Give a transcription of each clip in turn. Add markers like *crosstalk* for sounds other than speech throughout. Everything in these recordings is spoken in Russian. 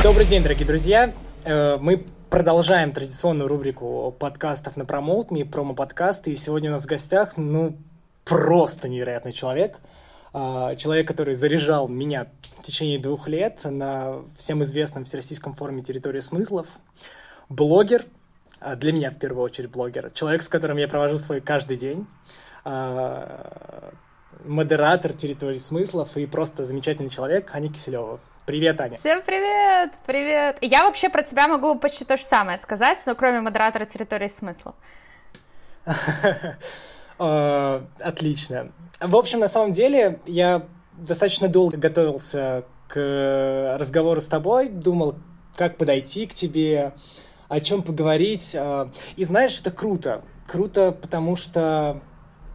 Добрый день, дорогие друзья. Э, мы продолжаем традиционную рубрику подкастов на Promote Me, промо-подкасты. И сегодня у нас в гостях, ну, просто невероятный человек. Э, человек, который заряжал меня в течение двух лет на всем известном Всероссийском форуме «Территория смыслов». Блогер, э, для меня в первую очередь блогер. Человек, с которым я провожу свой каждый день модератор территории смыслов и просто замечательный человек Аня Киселева. Привет, Аня. Всем привет, привет. Я вообще про тебя могу почти то же самое сказать, но кроме модератора территории смыслов. *laughs* Э, отлично. В общем, на самом деле, я достаточно долго готовился к разговору с тобой, думал, как подойти к тебе, о чем поговорить. Э, и знаешь, это круто. Круто, потому что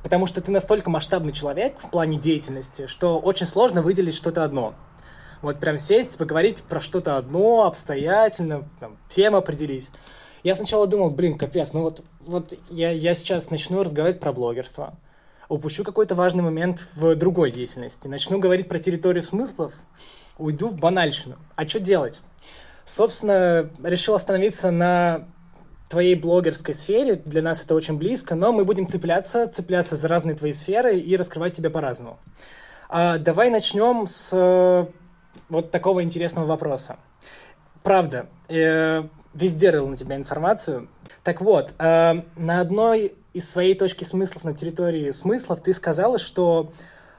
потому что ты настолько масштабный человек в плане деятельности, что очень сложно выделить что-то одно. Вот прям сесть, поговорить про что-то одно, обстоятельно, там, тему определить. Я сначала думал, блин, капец, ну вот, вот я, я сейчас начну разговаривать про блогерство, упущу какой-то важный момент в другой деятельности, начну говорить про территорию смыслов, уйду в банальщину. А что делать? Собственно, решил остановиться на твоей блогерской сфере, для нас это очень близко, но мы будем цепляться, цепляться за разные твои сферы и раскрывать себя по-разному. А, давай начнем с вот такого интересного вопроса. Правда, э, везде рыл на тебя информацию. Так вот, э, на одной из своей точки смыслов на территории смыслов ты сказала, что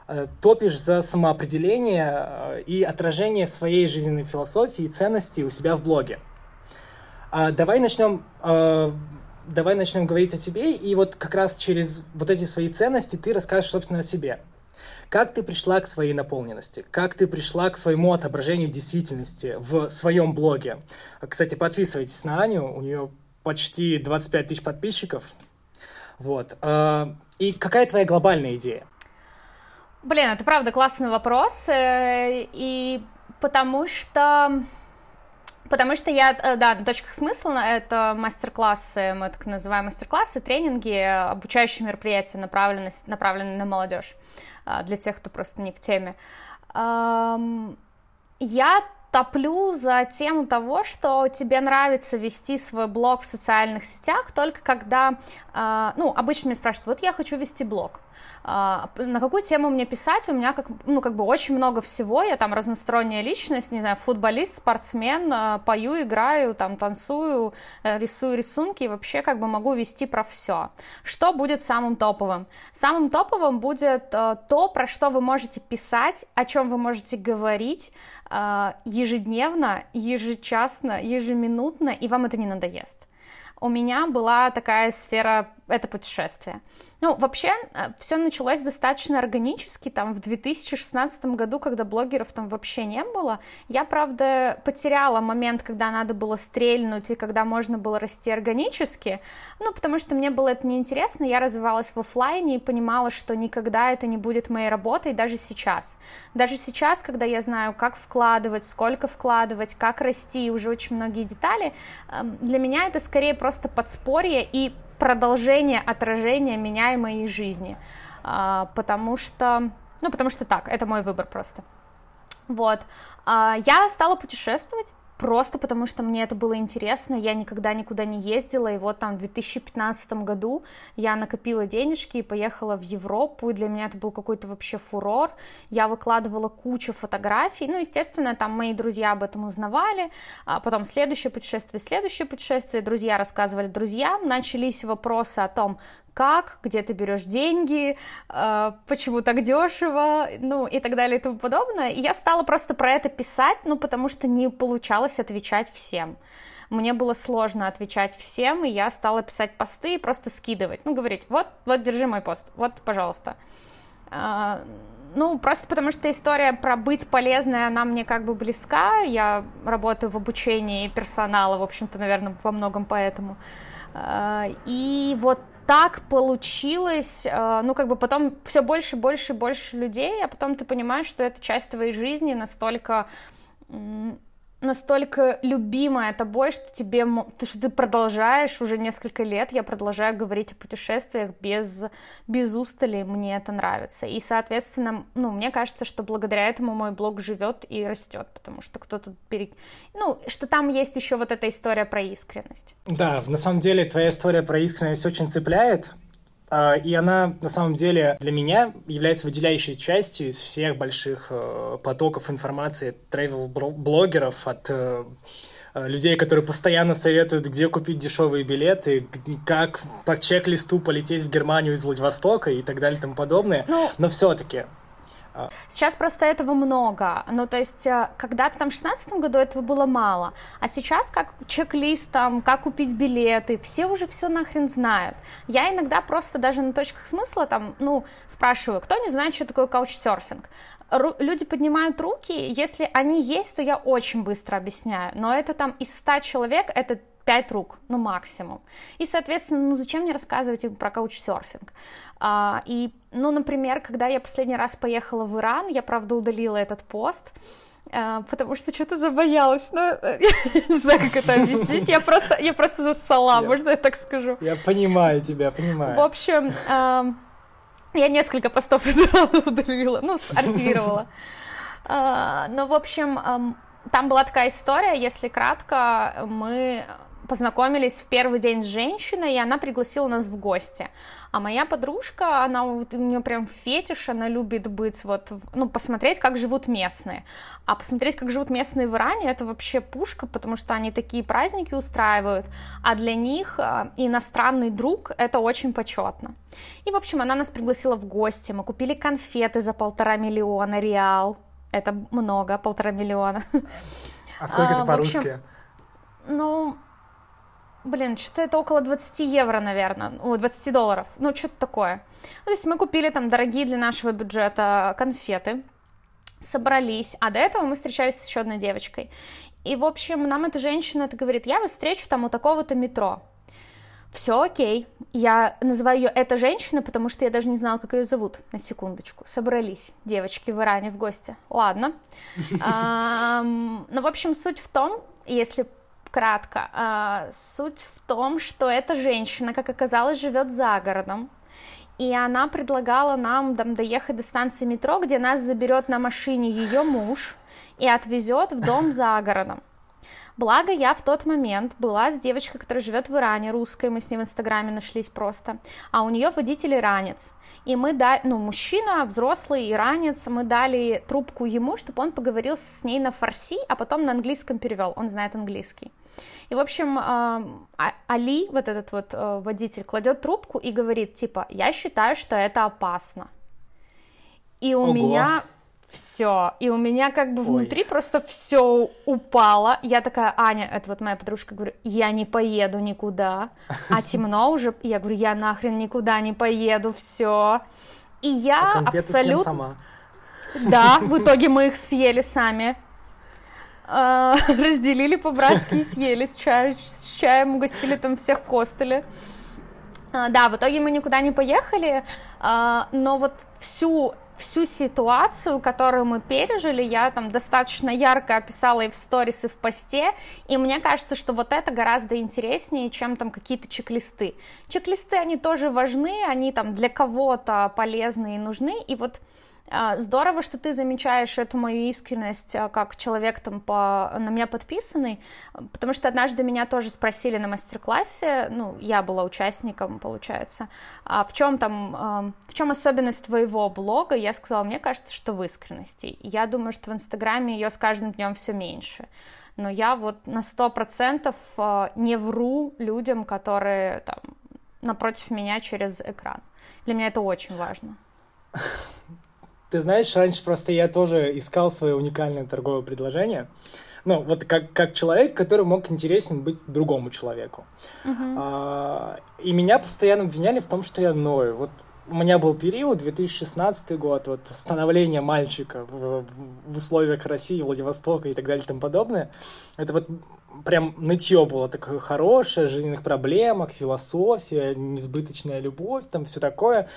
э, топишь за самоопределение э, и отражение своей жизненной философии и ценностей у себя в блоге. А давай начнем, э, давай начнем говорить о тебе, и вот как раз через вот эти свои ценности ты расскажешь, собственно, о себе. Как ты пришла к своей наполненности? Как ты пришла к своему отображению действительности в своем блоге? Кстати, подписывайтесь на Аню, у нее почти 25 тысяч подписчиков. Вот. А, и какая твоя глобальная идея? Блин, это правда классный вопрос, э, и потому что Потому что я, э, да, на точках смысла это мастер-классы, мы так называем мастер-классы, тренинги, обучающие мероприятия, направленные, направленные на молодежь. А, для тех, кто просто не в теме. Я топлю за тему того, что тебе нравится вести свой блог в социальных сетях только когда, а, ну, обычно меня спрашивают, вот я хочу вести блог, на какую тему мне писать, у меня как, ну, как бы очень много всего, я там разносторонняя личность, не знаю, футболист, спортсмен, а, пою, играю, там, танцую, э, рисую рисунки, и вообще как бы могу вести про все. Что будет самым топовым? Самым топовым будет э, то, про что вы можете писать, о чем вы можете говорить э, ежедневно, ежечасно, ежеминутно, и вам это не надоест. У меня была такая сфера, это путешествие. Ну, вообще, э, все началось достаточно органически, там, в 2016 году, когда блогеров там вообще не было. Я, правда, потеряла момент, когда надо было стрельнуть и когда можно было расти органически, ну, потому что мне было это неинтересно, я развивалась в офлайне и понимала, что никогда это не будет моей работой, даже сейчас. Даже сейчас, когда я знаю, как вкладывать, сколько вкладывать, как расти, уже очень многие детали, эм, для меня это скорее просто подспорье и продолжение, отражение меня и моей жизни, а, потому что, ну, потому что так, это мой выбор просто. Вот, а, я стала путешествовать, просто потому что мне это было интересно, я никогда никуда не ездила, и вот там в 2015 году я накопила денежки и поехала в Европу, и для меня это был какой-то вообще фурор, я выкладывала кучу фотографий, ну, естественно, там мои друзья об этом узнавали, а потом следующее путешествие, следующее путешествие, друзья рассказывали друзьям, начались вопросы о том, как, где ты берешь деньги, э, почему так дешево, ну и так далее и тому подобное. И я стала просто про это писать, ну потому что не получалось отвечать всем. Мне было сложно отвечать всем, и я стала писать посты и просто скидывать. Ну, говорить, вот, вот, держи мой пост, вот, пожалуйста. Э, ну, просто потому что история про быть полезной, она мне как бы близка. Я работаю в обучении персонала, в общем-то, наверное, во многом поэтому. Э, и вот так получилось, э, ну, как бы потом все больше, больше, больше людей, а потом ты понимаешь, что это часть твоей жизни настолько, настолько любимая тобой, что тебе, ты, что ты продолжаешь уже несколько лет, я продолжаю говорить о путешествиях без, без устали, мне это нравится. И, соответственно, ну, мне кажется, что благодаря этому мой блог живет и растет, потому что кто-то пере... Ну, что там есть еще вот эта история про искренность. Да, на самом деле твоя история про искренность очень цепляет, и она, на самом деле, для меня является выделяющей частью из всех больших э, потоков информации тревел-блогеров от э, э, людей, которые постоянно советуют, где купить дешевые билеты, как по чек-листу полететь в Германию из Владивостока и так далее и тому подобное. Ну, Но все-таки Сейчас просто этого много. Ну, то есть, э, когда-то там в 2016 году этого было мало. А сейчас как чек-лист, там, как купить билеты, все уже все нахрен знают. Я иногда просто даже на точках смысла там, ну, спрашиваю, кто не знает, что такое каучсерфинг? люди поднимают руки, если они есть, то я очень быстро объясняю, но это там из 100 человек, это 5 рук, ну максимум. И, соответственно, ну зачем мне рассказывать им про каучсерфинг? А, и, ну, например, когда я последний раз поехала в Иран, я, правда, удалила этот пост, а, потому что что-то забоялась, но ну, *laughs* не знаю, как это объяснить, я просто, я просто зассала, можно я так скажу? Я понимаю тебя, понимаю. В общем, а, я несколько постов *laughs* удалила, ну, архивировала. А, но, в общем, там была такая история, если кратко, мы познакомились в первый день с женщиной, и она пригласила нас в гости. А моя подружка, она у нее прям фетиш, она любит быть вот, ну, посмотреть, как живут местные. А посмотреть, как живут местные в Иране, это вообще пушка, потому что они такие праздники устраивают, а для них а, иностранный друг — это очень почетно. И, в общем, она нас пригласила в гости, мы купили конфеты за полтора миллиона реал, это много, полтора миллиона. А сколько а, это по-русски? Ну, блин, что-то это около 20 евро, наверное, о, 20 долларов, ну, что-то такое. Ну, то есть мы купили там дорогие для нашего бюджета конфеты, собрались, а до этого мы встречались с еще одной девочкой. И, в общем, нам эта женщина это говорит, я вас встречу там у такого-то метро. Все окей. Я называю ее эта женщина, потому что я даже не знала, как ее зовут. На секундочку. Собрались девочки в Иране в гости. Ладно. *laughs* Ну, в общем, суть в том, если кратко. А, суть в том, что эта женщина, как оказалось, живет за городом. И она предлагала нам там, доехать до станции метро, где нас заберет на машине ее муж и отвезет в дом за городом. Благо, я в тот момент была с девочкой, которая живет в Иране, русской, мы с ней в Инстаграме нашлись просто, а у нее водитель иранец. И мы дали, ну, мужчина, взрослый иранец, мы дали трубку ему, чтобы он поговорил с ней на фарси, а потом на английском перевел, он знает английский. И, в общем, а, Али, вот этот вот э, водитель, кладет трубку и говорит, типа, я считаю, что это опасно. И у Ого. меня все. И у меня как бы внутри Ой. просто все упало. Я такая, Аня, это вот моя подружка, говорю, я не поеду никуда. А темно уже. Я говорю, я нахрен никуда не поеду, все. И я а абсолютно... сама. Да, в итоге мы их съели сами. А, *laughs* разделили по-братски и съели с, чай, с чаем, угостили там всех в хостеле. А, да, в итоге мы никуда не поехали, а, но вот всю всю ситуацию, которую мы пережили, я там достаточно ярко описала и в сторис, и в посте, и мне кажется, что вот это гораздо интереснее, чем там какие-то чек-листы. Чек-листы, они тоже важны, они там для кого-то полезны и нужны, и вот здорово, что ты замечаешь эту мою искренность, а, как человек там по, на меня подписанный, потому что однажды меня тоже спросили на мастер-классе, ну, я была участником, получается, а в чем там, в чем особенность твоего блога? Я сказала, мне кажется, что в искренности. Я думаю, что в Инстаграме ее с каждым днем все меньше. Но я вот на сто процентов не вру людям, которые там напротив меня через экран. Для меня это очень важно. *laughs* Ты знаешь, раньше просто я тоже искал свое уникальное торговое предложение. Ну, вот как, как человек, который мог интересен быть другому человеку. Uh-huh. А, и меня постоянно обвиняли в том, что я ною. Вот у меня был период, 2016 год, вот становление мальчика в, в условиях России, Владивостока и так далее и тому подобное. Это вот прям нытье было такое хорошее, жизненных проблемах, философия, несбыточная любовь, там все такое.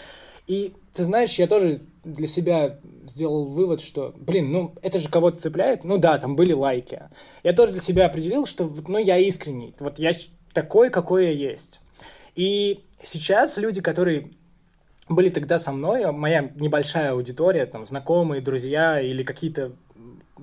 И ты знаешь, я тоже для себя сделал вывод, что, блин, ну это же кого-то цепляет. Ну да, там были лайки. Я тоже для себя определил, что, ну я искренний. Вот я такой, какой я есть. И сейчас люди, которые были тогда со мной, моя небольшая аудитория, там, знакомые, друзья или какие-то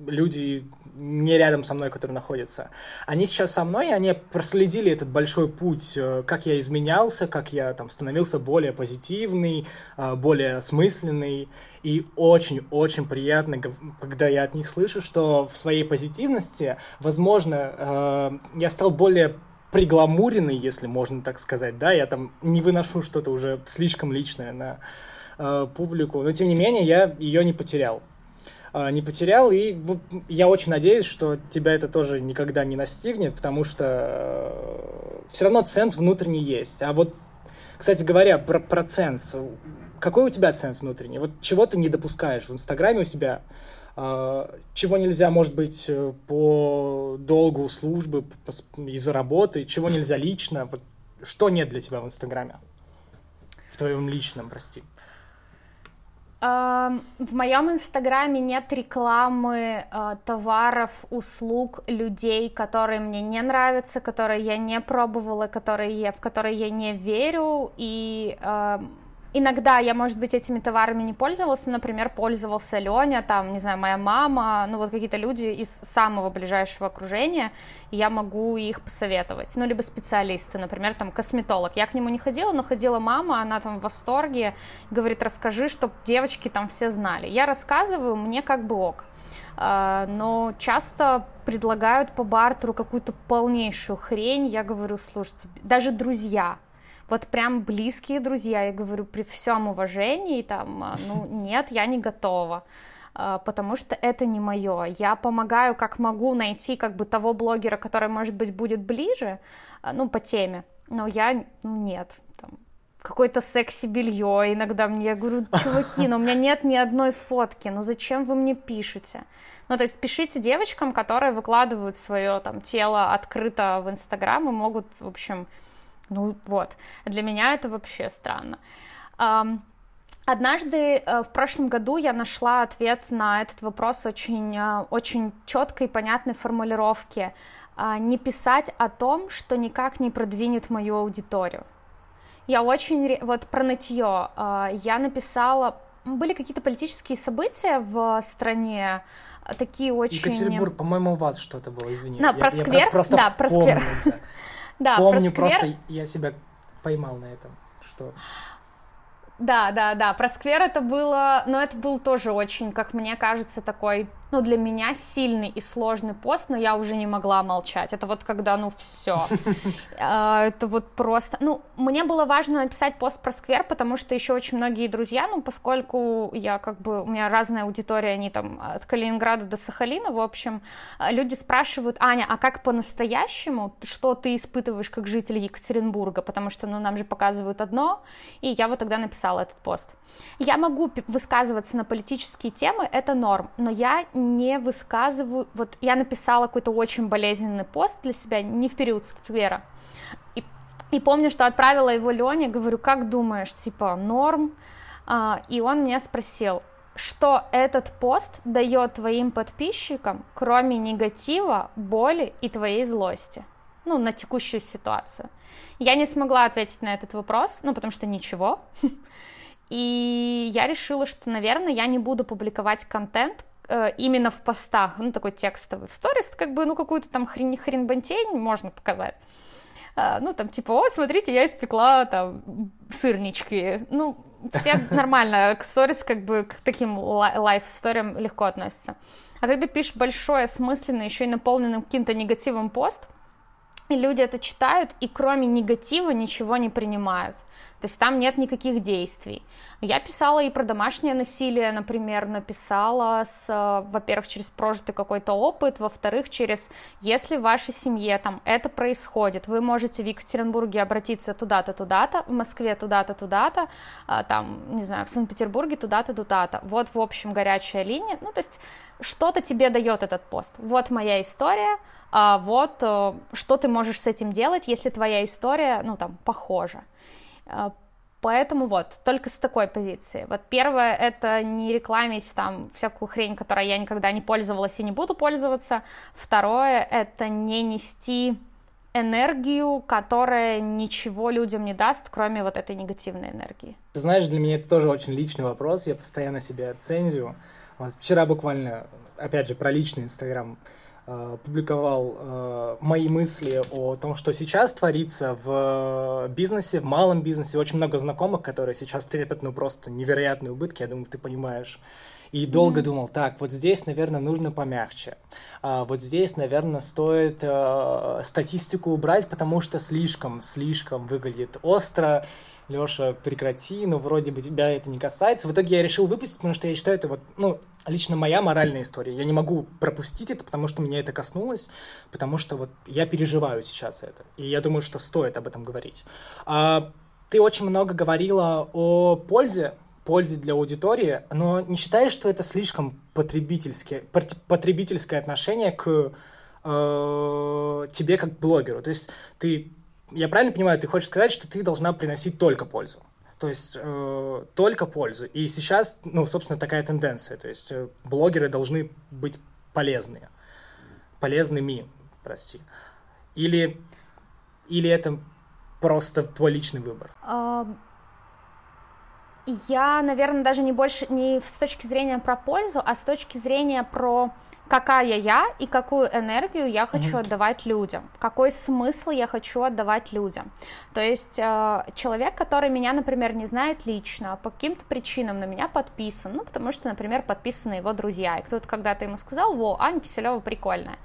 люди не рядом со мной, которые находятся. Они сейчас со мной, они проследили этот большой путь, э, как я изменялся, как я там становился более позитивный, э, более осмысленный. И очень-очень приятно, когда я от них слышу, что в своей позитивности, возможно, э, я стал более пригламуренный, если можно так сказать, да, я там не выношу что-то уже слишком личное на э, публику, но тем не менее я ее не потерял. Э, не потерял, и я очень надеюсь, что тебя это тоже никогда не настигнет, потому что э, все равно ценз внутренний есть. А вот, кстати говоря, про, про ценз. Какой у тебя ценз внутренний? Вот чего ты не допускаешь в Инстаграме у себя? А, чего нельзя, может быть, э, по долгу службы, из-за работы, чего нельзя лично, вот что нет для тебя в Инстаграме? В твоем личном, прости. В моем инстаграме нет рекламы э, товаров, услуг, людей, которые мне не нравятся, которые я не пробовала, которые я, в которые я не верю, и Иногда я, может быть, этими товарами не пользовался, например, пользовался Леня, там, не знаю, моя мама, ну вот какие-то люди из самого ближайшего окружения, и я могу их посоветовать, ну либо специалисты, например, там косметолог. Я к нему не ходила, но ходила мама, она там в восторге, говорит, расскажи, чтобы девочки там все знали. Я рассказываю, мне как бы ок а, но часто предлагают по бартеру какую-то полнейшую хрень, я говорю, слушайте, даже друзья, вот прям близкие друзья, я говорю, при всем уважении, там, а, ну, *laughs* нет, я не готова а, потому что это не мое. Я помогаю, как могу, найти как бы того блогера, который, может быть, будет ближе, а, ну, по теме, но я, ну, нет, там, какое-то секси-белье иногда мне, я говорю, чуваки, но у меня нет ни одной фотки, ну зачем вы мне пишете? Ну, то есть пишите девочкам, которые выкладывают свое там тело открыто в Инстаграм и могут, в общем, ну вот, для меня это вообще странно. Однажды э, в прошлом году я нашла ответ на этот вопрос очень, э, очень четкой и понятной формулировки. А, не писать о том, что никак не продвинет мою аудиторию. Я очень, вот про нытье, а, я написала, были какие-то политические события в стране, такие очень... Екатеринбург, по-моему, у вас что-то было, извини. На, про сквер? Я просто да, про помню, сквер. Да, *laughs* Помню про сквер... просто, я себя поймал на этом, что... Да, да, да, про сквер это было, но это был тоже очень, как мне кажется, такой ну, для меня сильный и сложный пост, но я уже не могла молчать. Это вот когда, ну, все. *laughs* А, это вот просто... Ну, мне было важно написать пост про сквер, потому что еще очень многие друзья, ну, поскольку я как бы... У меня разная аудитория, они там от Калининграда до Сахалина, в общем, а, люди спрашивают, Аня, а как по-настоящему, что ты испытываешь как житель Екатеринбурга? Потому что, ну, нам же показывают одно, и я вот тогда написала этот пост. Я могу высказываться на политические темы, это норм, но я не высказываю... Вот я написала какой-то очень болезненный пост для себя, не в период сквера. И, и помню, что отправила его Лене, говорю, как думаешь, типа, норм? А, и он меня спросил, что этот пост дает твоим подписчикам, кроме негатива, боли и твоей злости? Ну, на текущую ситуацию. Я не смогла ответить на этот вопрос, ну, потому что ничего. *laughs* И я решила, что, наверное, я не буду публиковать контент э, именно в постах, ну, такой текстовый. В сторис, как бы, ну, какую-то там хрень, хрень можно показать. Э, ну, там, типа, о, смотрите, я испекла, там, сырнички. Ну, все *laughs* нормально к сторис, как бы, к таким лайф-историям легко относятся. А когда пишешь большой, осмысленный, еще и наполненным каким-то негативом пост, и люди это читают, и кроме негатива ничего не принимают – То есть там нет никаких действий. Я писала и про домашнее насилие, например, написала, с, во-первых, через прожитый какой-то опыт, во-вторых, через, если в вашей семье там это происходит, вы можете в Екатеринбурге обратиться туда-то, туда-то, в Москве туда-то, туда-то, а, там, не знаю, в Санкт-Петербурге туда-то, туда-то. Вот, в общем, горячая линия. Ну, то есть что-то тебе дает этот пост. Вот моя история, а вот э, что ты можешь с этим делать, если твоя история, ну, там, похожа. Э, поэтому вот, только с такой позиции. Вот первое, это не рекламить там всякую хрень, которой я никогда не пользовалась и не буду пользоваться. Второе, это не нести энергию, которая ничего людям не даст, кроме вот этой негативной энергии. Ты знаешь, для меня это тоже очень личный вопрос, я постоянно себя цензию. Вот вчера буквально, опять же, про личный Инстаграм э, публиковал э, мои мысли о том, что сейчас творится в бизнесе, в малом бизнесе. Очень много знакомых, которые сейчас терпят, ну, просто невероятные убытки, я думаю, ты понимаешь. И долго mm-hmm. думал, так, вот здесь, наверное, нужно помягче. А, вот здесь, наверное, стоит э, статистику убрать, потому что слишком, слишком выглядит остро. Леша, прекрати, ну, вроде бы тебя это не касается. В итоге я решил выпустить, потому что я считаю, это вот, ну, лично моя моральная история. Я не могу пропустить это, потому что меня это коснулось, потому что вот я переживаю сейчас это. И я думаю, что стоит об этом говорить. А, ты очень много говорила о пользе, пользе для аудитории, но не считаешь, что это слишком потребительское, потребительское отношение к э, тебе как блогеру? То есть ты я правильно понимаю, ты хочешь сказать, что ты должна приносить только пользу? То есть э, только пользу. И сейчас, ну, собственно, такая тенденция. То есть э, блогеры должны быть полезные. Полезными, прости. Или, или это просто твой личный выбор? Я, наверное, даже не больше не с точки зрения про пользу, а с точки зрения про какая я и какую энергию я хочу mm-hmm. отдавать людям, какой смысл я хочу отдавать людям. То есть э, человек, который меня, например, не знает лично, а по каким-то причинам на меня подписан, ну, потому что, например, подписаны его друзья, и кто-то когда-то ему сказал, во, Аня Киселева прикольная,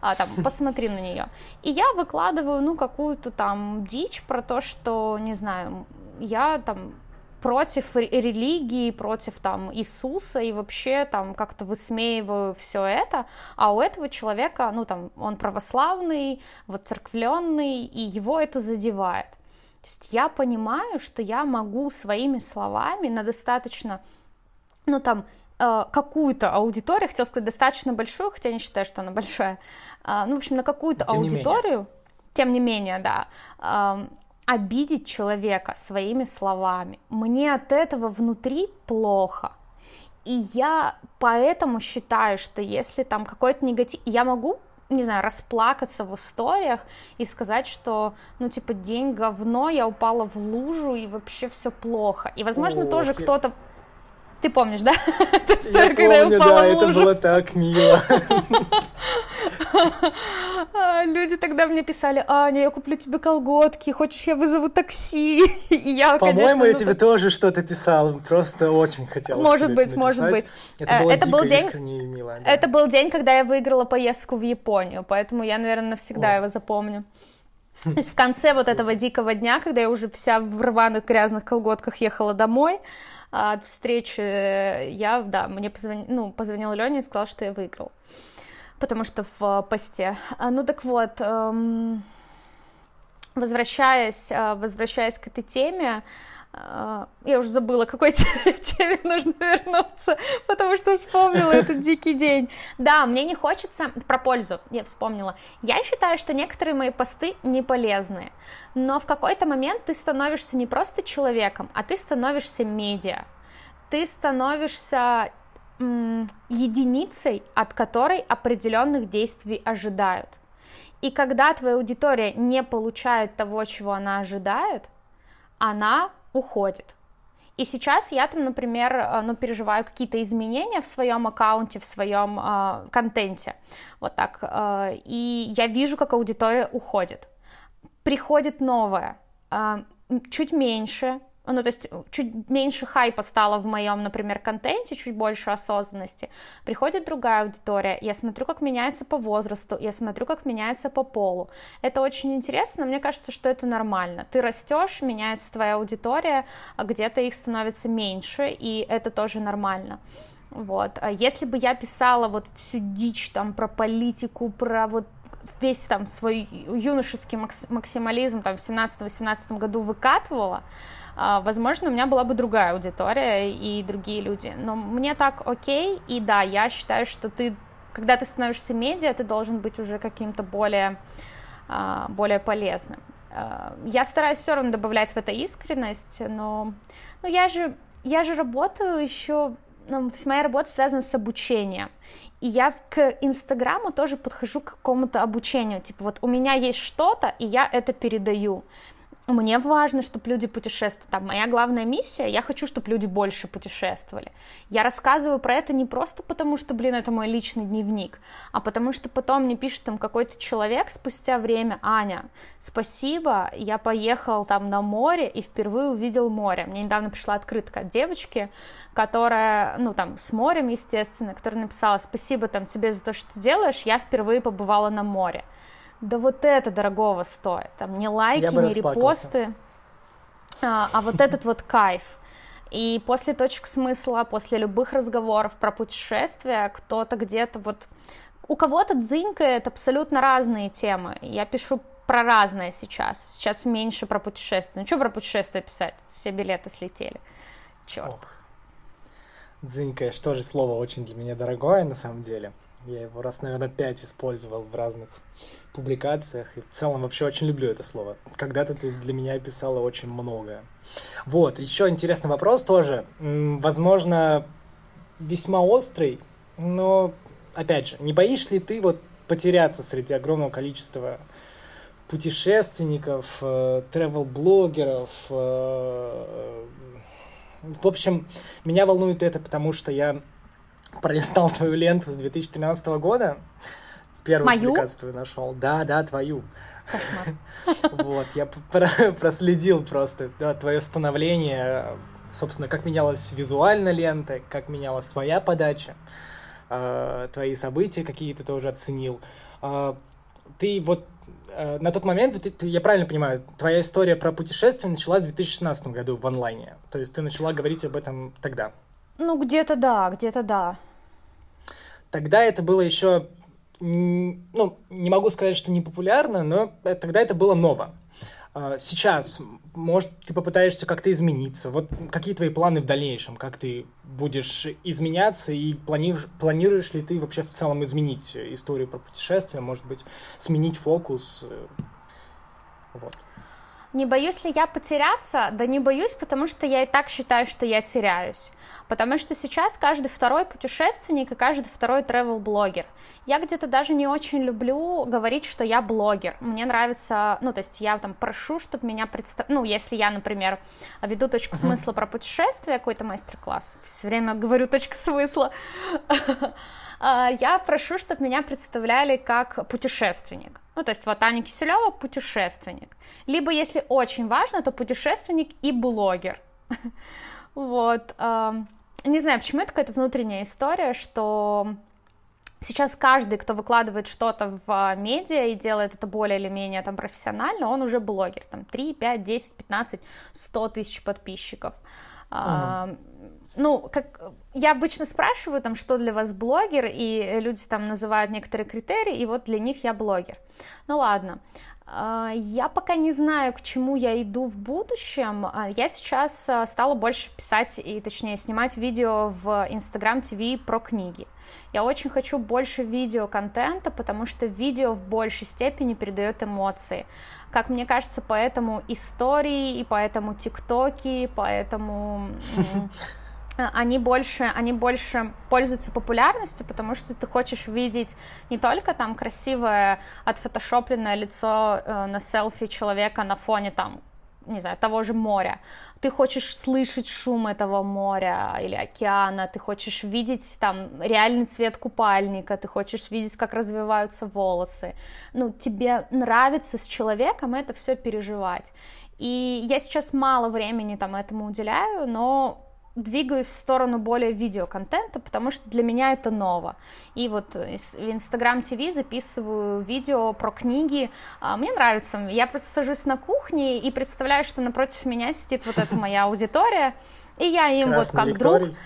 а, там, *laughs* посмотри на нее. И я выкладываю, ну, какую-то там дичь про то, что, не знаю, я там против религии, против там Иисуса и вообще там как-то высмеиваю все это, а у этого человека, ну там, он православный, воцерквленный, и его это задевает. То есть я понимаю, что я могу своими словами на достаточно, ну там, э, какую-то аудиторию, хотел сказать достаточно большую, хотя не считаю, что она большая, э, ну, в общем, на какую-то аудиторию, тем не менее, да, обидеть человека своими словами. Мне от этого внутри плохо. И я поэтому считаю, что если там какой-то негатив... Я могу не знаю, расплакаться в историях и сказать, что, ну, типа, день говно, я упала в лужу, и вообще все плохо. И, возможно, О, тоже кто-то... Ты помнишь, да? *laughs* Я помню, да, это было так мило. *laughs* А, люди тогда мне писали, Аня, я куплю тебе колготки, хочешь, я вызову такси? *laughs* И я, По-моему, я ну, тебе тоже что-то писал, просто очень хотела Может быть, может быть. Это было был день, и мило. Да. Это был день, когда я выиграла поездку в Японию, поэтому я, наверное, навсегда его запомню. То есть в конце вот этого дикого дня, когда я уже вся в рваных грязных колготках ехала домой, от встречи я, да, мне позвонил, ну, позвонил Леня и сказал, что я выиграл потому что в посте. А, ну так вот, эм, возвращаясь, э, возвращаясь к этой теме, э, я уже забыла, к какой *laughs* теме нужно вернуться, потому что вспомнила этот дикий день. Да, мне не хочется... Про пользу я вспомнила. Я считаю, что некоторые мои посты не полезные, но в какой-то момент ты становишься не просто человеком, а ты становишься медиа. Ты становишься единицей, от которой определенных действий ожидают. И когда твоя аудитория не получает того, чего она ожидает, она уходит. И сейчас я там, например, э, ну, переживаю какие-то изменения в своем аккаунте, в своем э, контенте, вот так, э, и я вижу, как аудитория уходит. Приходит новая, э, чуть меньше, ну, то есть чуть меньше хайпа стало в моем, например, контенте, чуть больше осознанности, приходит другая аудитория, я смотрю, как меняется по возрасту, я смотрю, как меняется по полу. Это очень интересно, мне кажется, что это нормально. Ты растешь, меняется твоя аудитория, а где-то их становится меньше, и это тоже нормально. Вот. А если бы я писала вот всю дичь там про политику, про вот весь там свой юношеский максимализм там в 17-18 году выкатывала, возможно, у меня была бы другая аудитория и другие люди. Но мне так окей, и да, я считаю, что ты, когда ты становишься медиа, ты должен быть уже каким-то более, а, более полезным. А, я стараюсь все равно добавлять в это искренность, но ну, я, же, я же работаю еще ну, то есть моя работа связана с обучением. И я к Инстаграму тоже подхожу к какому-то обучению. Типа вот у меня есть что-то, и я это передаю мне важно, чтобы люди путешествовали. Там моя главная миссия, я хочу, чтобы люди больше путешествовали. Я рассказываю про это не просто потому, что, блин, это мой личный дневник, а потому что потом мне пишет там какой-то человек спустя время, Аня, спасибо, я поехал там на море и впервые увидел море. Мне недавно пришла открытка от девочки, которая, ну там, с морем, естественно, которая написала, спасибо там тебе за то, что ты делаешь, я впервые побывала на море да вот это дорогого стоит. Там не лайки, не репосты, а, а вот этот вот кайф. И после точек смысла, после любых разговоров про путешествия, кто-то где-то вот... У кого-то дзынькает абсолютно разные темы. Я пишу про разное сейчас. Сейчас меньше про путешествия. Ну, что про путешествия писать? Все билеты слетели. Черт. Ох. Дзынькаешь тоже слово очень для меня дорогое, на самом деле. Я его раз, наверное, пять использовал в разных публикациях. И в целом вообще очень люблю это слово. Когда-то ты для меня писала очень многое. Вот, еще интересный вопрос тоже. Возможно, весьма острый, но, опять же, не боишься ли ты вот потеряться среди огромного количества путешественников, э, travel-блогеров, э, в общем, меня волнует это, потому что я пролистал твою ленту с 2013 года. Первую Мою? публикацию нашел. Да, да, твою. *laughs* Вот, я проследил просто твое становление, собственно, как менялась визуально лента, как менялась твоя подача, э, твои события какие ты тоже оценил. Э, ты вот э, на тот момент, я правильно понимаю, твоя история про путешествие началась в 2016 году в онлайне. То есть ты начала говорить об этом тогда. Ну, где-то да, где-то да. Тогда это было еще, ну, не могу сказать, что не популярно, но тогда это было ново. А, сейчас, может, ты попытаешься как-то измениться. Вот какие твои планы в дальнейшем? Как ты будешь изменяться и планируешь, планируешь ли ты вообще в целом изменить историю про путешествия? Может быть, сменить фокус? Вот. Не боюсь ли я потеряться? Да не боюсь, потому что я и так считаю, что я теряюсь. Потому что сейчас каждый второй путешественник и каждый второй travel-блогер. Я где-то даже не очень люблю говорить, что я блогер. Мне нравится, ну, то есть я там прошу, чтобы меня представили, ну, если я, например, веду точку смысла про путешествие, какой-то мастер-класс, все время говорю точка смысла, *laughs* я прошу, чтобы меня представляли как путешественник. Ну, то есть вот Аня Киселева путешественник. Либо, если очень важно, то путешественник и блогер. *laughs* Вот. Не знаю, почему это какая-то внутренняя история, что сейчас каждый, кто выкладывает что-то в медиа и делает это более или менее там профессионально, он уже блогер. Там 3, 5, 10, 15, 100 тысяч подписчиков. Uh-huh ну, как я обычно спрашиваю, там, что для вас блогер, и люди там называют некоторые критерии, и вот для них я блогер. Ну ладно, а, я пока не знаю, к чему я иду в будущем. А, я сейчас а, стала больше писать и, точнее, снимать видео в Instagram TV про книги. Я очень хочу больше видеоконтента, потому что видео в большей степени передает эмоции. Как мне кажется, поэтому истории, и поэтому тиктоки, поэтому *laughs* они больше, они больше пользуются популярностью, потому что ты хочешь видеть не только там красивое отфотошопленное лицо э, на селфи человека на фоне там не знаю, того же моря. Ты хочешь слышать шум этого моря или океана, ты хочешь видеть там реальный цвет купальника, ты хочешь видеть, как развиваются волосы. Ну, тебе нравится с человеком это все переживать. И я сейчас мало времени там этому уделяю, но двигаюсь в сторону более видеоконтента, потому что для меня это ново. И вот в Инстаграм ТВ записываю видео про книги. А, мне нравится. Я просто сажусь на кухне и представляю, что напротив меня сидит вот эта моя аудитория, и я им Красный вот как лекторий. друг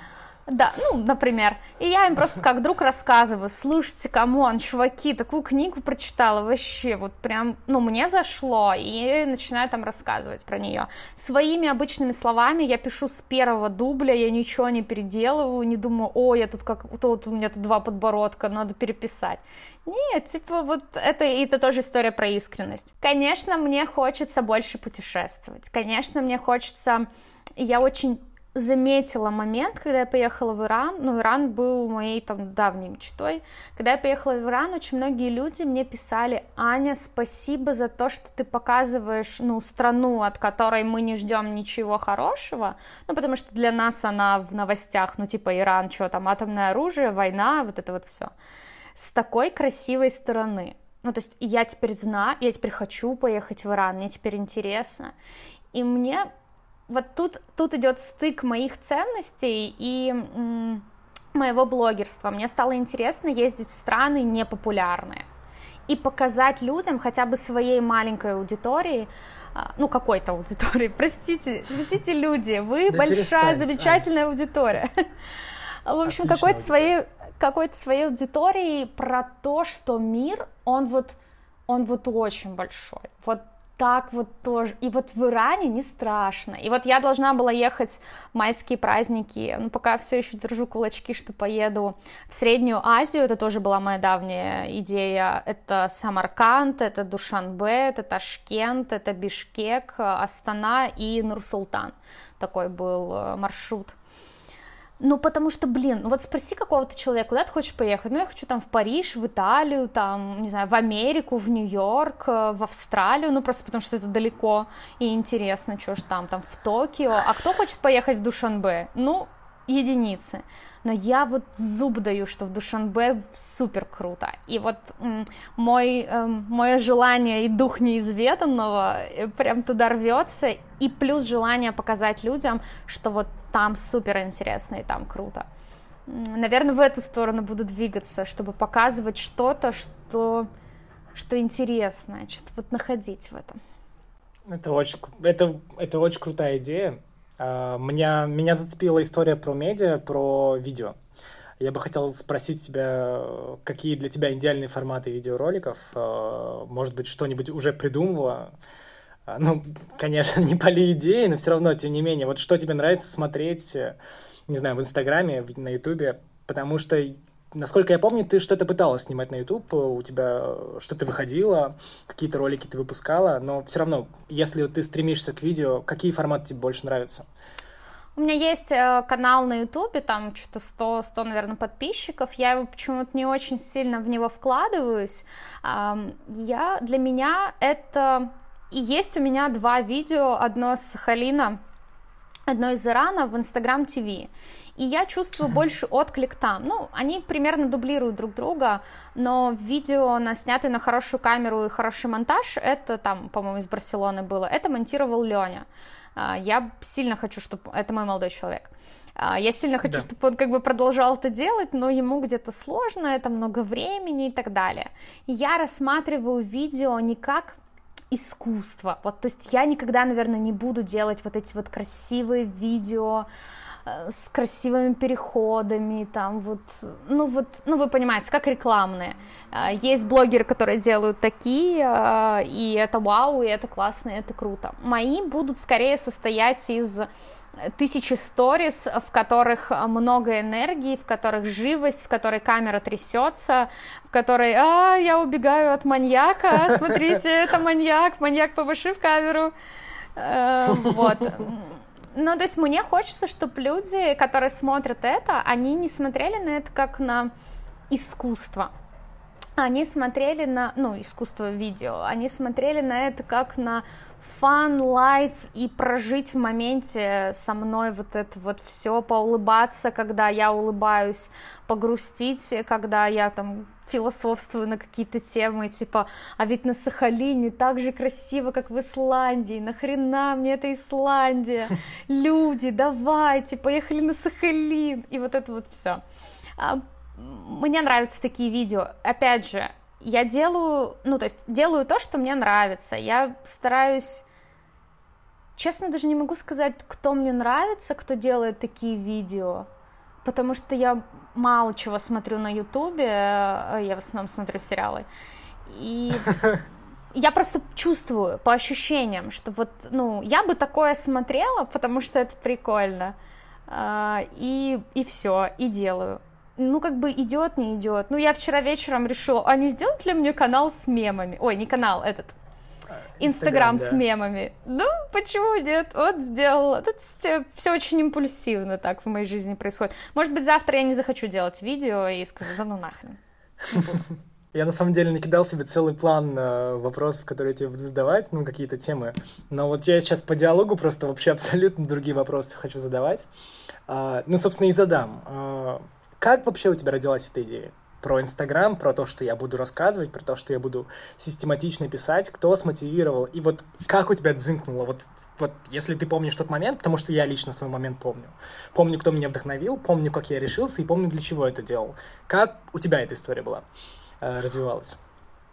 да, ну, например. И я им просто как друг рассказываю, слушайте, come on, чуваки, такую книгу прочитала, вообще, вот прям, ну, мне зашло, и начинаю там рассказывать про нее. Своими обычными словами я пишу с первого дубля, я ничего не переделываю, не думаю, о, я тут как, вот у меня тут два подбородка, надо переписать. Нет, типа вот это, это тоже история про искренность. Конечно, мне хочется больше путешествовать, конечно, мне хочется я очень заметила момент, когда я поехала в Иран, ну, Иран был моей там давней мечтой, когда я поехала в Иран, очень многие люди мне писали, Аня, спасибо за то, что ты показываешь, ну, страну, от которой мы не ждем ничего хорошего, ну, потому что для нас она в новостях, ну, типа Иран, что там, атомное оружие, война, вот это вот все, с такой красивой стороны, ну, то есть я теперь знаю, я теперь хочу поехать в Иран, мне теперь интересно, и мне вот тут, тут идет стык моих ценностей и м, моего блогерства. Мне стало интересно ездить в страны непопулярные и показать людям, хотя бы своей маленькой аудитории, а, ну, какой-то аудитории, *laughs* простите, простите, люди, вы да большая, замечательная Ань. аудитория. В общем, какой-то своей, какой-то своей аудитории про то, что мир, он вот, он вот очень большой. Вот так вот тоже. И вот в Иране не страшно. И вот я должна была ехать в майские праздники, ну, пока все еще держу кулачки, что поеду в Среднюю Азию, это тоже была моя давняя идея. Это Самарканд, это Душанбе, это Ташкент, это Бишкек, Астана и Нур-Султан. Такой был э, маршрут. Ну, потому что, блин, ну вот спроси какого-то человека, куда ты хочешь поехать? Ну, я хочу там в Париж, в Италию, там, не знаю, в Америку, в Нью-Йорк, э, в Австралию, ну, просто потому что это далеко и интересно, что ж там, там, в Токио. А кто хочет поехать в Душанбе? Ну, единицы. Но я вот зуб даю, что в Душанбе супер круто. И вот мой, э, мое желание и дух неизведанного э, прям туда рвется, и плюс желание показать людям, что вот там супер интересно и там круто. Наверное, в эту сторону буду двигаться, чтобы показывать что-то, что, что интересное, что-то вот находить в этом. Это очень, это, это очень крутая идея. А, меня, меня зацепила история про медиа, про видео. Я бы хотел спросить тебя, какие для тебя идеальные форматы видеороликов? А, может быть, что-нибудь уже придумывала? А, ну, конечно, *laughs* не поли идеи, но все равно, тем не менее, вот что тебе нравится смотреть, не знаю, в Инстаграме, на Ютубе, потому что Насколько я помню, ты что-то пыталась снимать на YouTube, у тебя что-то выходило, какие-то ролики ты выпускала, но все равно, если ты стремишься к видео, какие форматы тебе больше нравятся? У меня есть э, канал на Ютубе, там что-то 100, 100, наверное, подписчиков. Я его почему-то не очень сильно в него вкладываюсь. Я, для меня это... И есть у меня два видео, одно с Сахалина, одно из Ирана в Инстаграм ТВ и я чувствую больше отклик там. Ну, они примерно дублируют друг друга, но видео, на снятое на хорошую камеру и хороший монтаж, это там, по-моему, из Барселоны было, это монтировал Леня. А, я сильно хочу, чтобы... Это мой молодой человек. А, я сильно хочу, да. чтобы он как бы продолжал это делать, но ему где-то сложно, это много времени и так далее. Я рассматриваю видео не как искусство. Вот, то есть я никогда, наверное, не буду делать вот эти вот красивые видео, с красивыми переходами, там вот, ну вот, ну вы понимаете, как рекламные. Э, есть блогеры, которые делают такие, э, и это вау, и это классно, и это круто. Мои будут скорее состоять из тысячи сторис, в которых много энергии, в которых живость, в которой камера трясется, в которой «А, я убегаю от маньяка, смотрите, это маньяк, маньяк, повыши камеру». Вот. Ну, то есть мне хочется, чтобы люди, которые смотрят это, они не смотрели на это как на искусство. Они смотрели на, ну, искусство видео, они смотрели на это как на фан, лайф и прожить в моменте со мной вот это вот все, поулыбаться, когда я улыбаюсь, погрустить, когда я там философствую на какие-то темы, типа, а ведь на Сахалине так же красиво, как в Исландии, нахрена мне это Исландия, *laughs* люди, давайте, поехали на Сахалин, и вот это вот все. Мне нравятся такие видео, опять же, я делаю, ну, то есть делаю то, что мне нравится. Я стараюсь... Честно, даже не могу сказать, кто мне нравится, кто делает такие видео, потому что я мало чего смотрю на Ютубе, э, я в основном смотрю сериалы. И *laughs* я просто чувствую по ощущениям, что вот, ну, я бы такое смотрела, потому что это прикольно. А, и, и все, и делаю ну, как бы идет, не идет. Ну, я вчера вечером решила, а не сделать ли мне канал с мемами? Ой, не канал, этот. А, Инстаграм да. с мемами. Ну, почему нет? Вот сделала. Это все очень импульсивно так в моей жизни происходит. Может быть, завтра я не захочу делать видео и скажу, да ну нахрен. *laughs* Я на самом деле накидал себе целый план э, вопросов, которые я тебе буду задавать, ну, какие-то темы. Но вот я сейчас по диалогу просто вообще абсолютно другие вопросы хочу задавать. А, ну, собственно, и задам. А, как вообще у тебя родилась эта идея? Про Инстаграм, про то, что я буду рассказывать, про то, что я буду систематично писать, кто смотивировал, и вот как у тебя дзынкнуло, вот, вот если ты помнишь тот момент, потому что я лично свой момент помню. Помню, кто меня вдохновил, помню, как я решился, и помню, для чего это делал. Как у тебя эта история была, э, развивалась?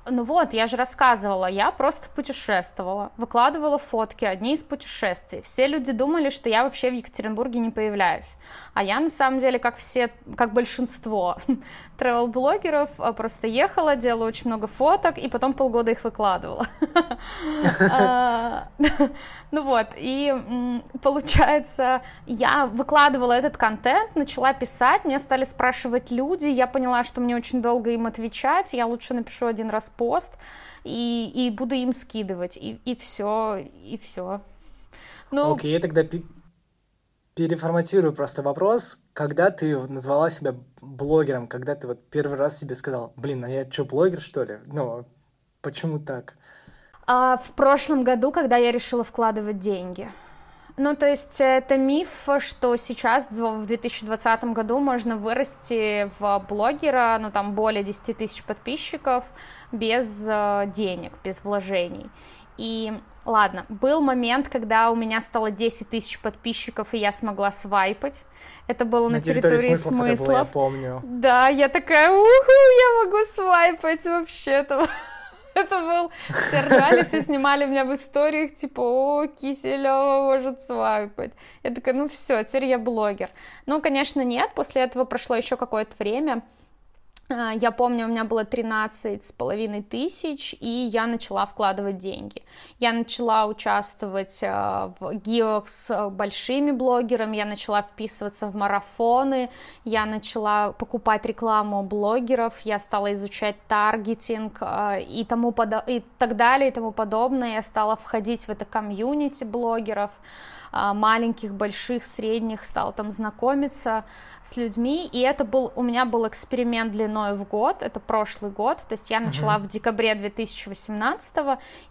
Ну вот, я же рассказывала, я просто путешествовала, выкладывала фотки, одни из путешествий. Все люди думали, что я вообще в Екатеринбурге не появляюсь. А я на самом деле, как все, как большинство *laughs* travel-блогеров, а, просто ехала, делала очень много фоток, и потом полгода их выкладывала. *laughs* А, *laughs* ну вот, и получается, я выкладывала этот контент, начала писать, мне стали спрашивать люди, я поняла, что мне очень долго им отвечать, я лучше напишу один раз пост и, и буду им скидывать, и, и все, и все. Ну, Окей, okay, тогда переформатирую просто вопрос. Когда ты назвала себя блогером, когда ты вот первый раз себе сказал, блин, а я что, блогер, что ли? Ну, почему так? А, в прошлом году, когда я решила вкладывать деньги. Ну, то есть это миф, что сейчас, в 2020 году, можно вырасти в блогера, ну, там, более 10 тысяч подписчиков без э, денег, без вложений. И ладно, был момент, когда у меня стало 10 тысяч подписчиков, и я смогла свайпать. Это было на, на территории, территории смыслов. смыслов. Это было, я помню. Да, я такая, уху, я могу свайпать вообще-то. Это был... Все ржали, все снимали меня в историях, типа, о, Киселева может свайпать. Я такая, ну все, теперь я блогер. Ну, конечно, нет, после этого прошло еще какое-то время, я помню, у меня было 13 с половиной тысяч, и я начала вкладывать деньги. Я начала участвовать а, в гиох с большими блогерами, я начала вписываться в марафоны, я начала покупать рекламу блогеров, я стала изучать таргетинг а, и, тому подо... и так далее, и тому подобное. Я стала входить в это комьюнити блогеров. А, маленьких, больших, средних, стал там знакомиться с людьми, и это был, у меня был эксперимент длиной в год, это прошлый год, то есть я начала uh-huh. в декабре 2018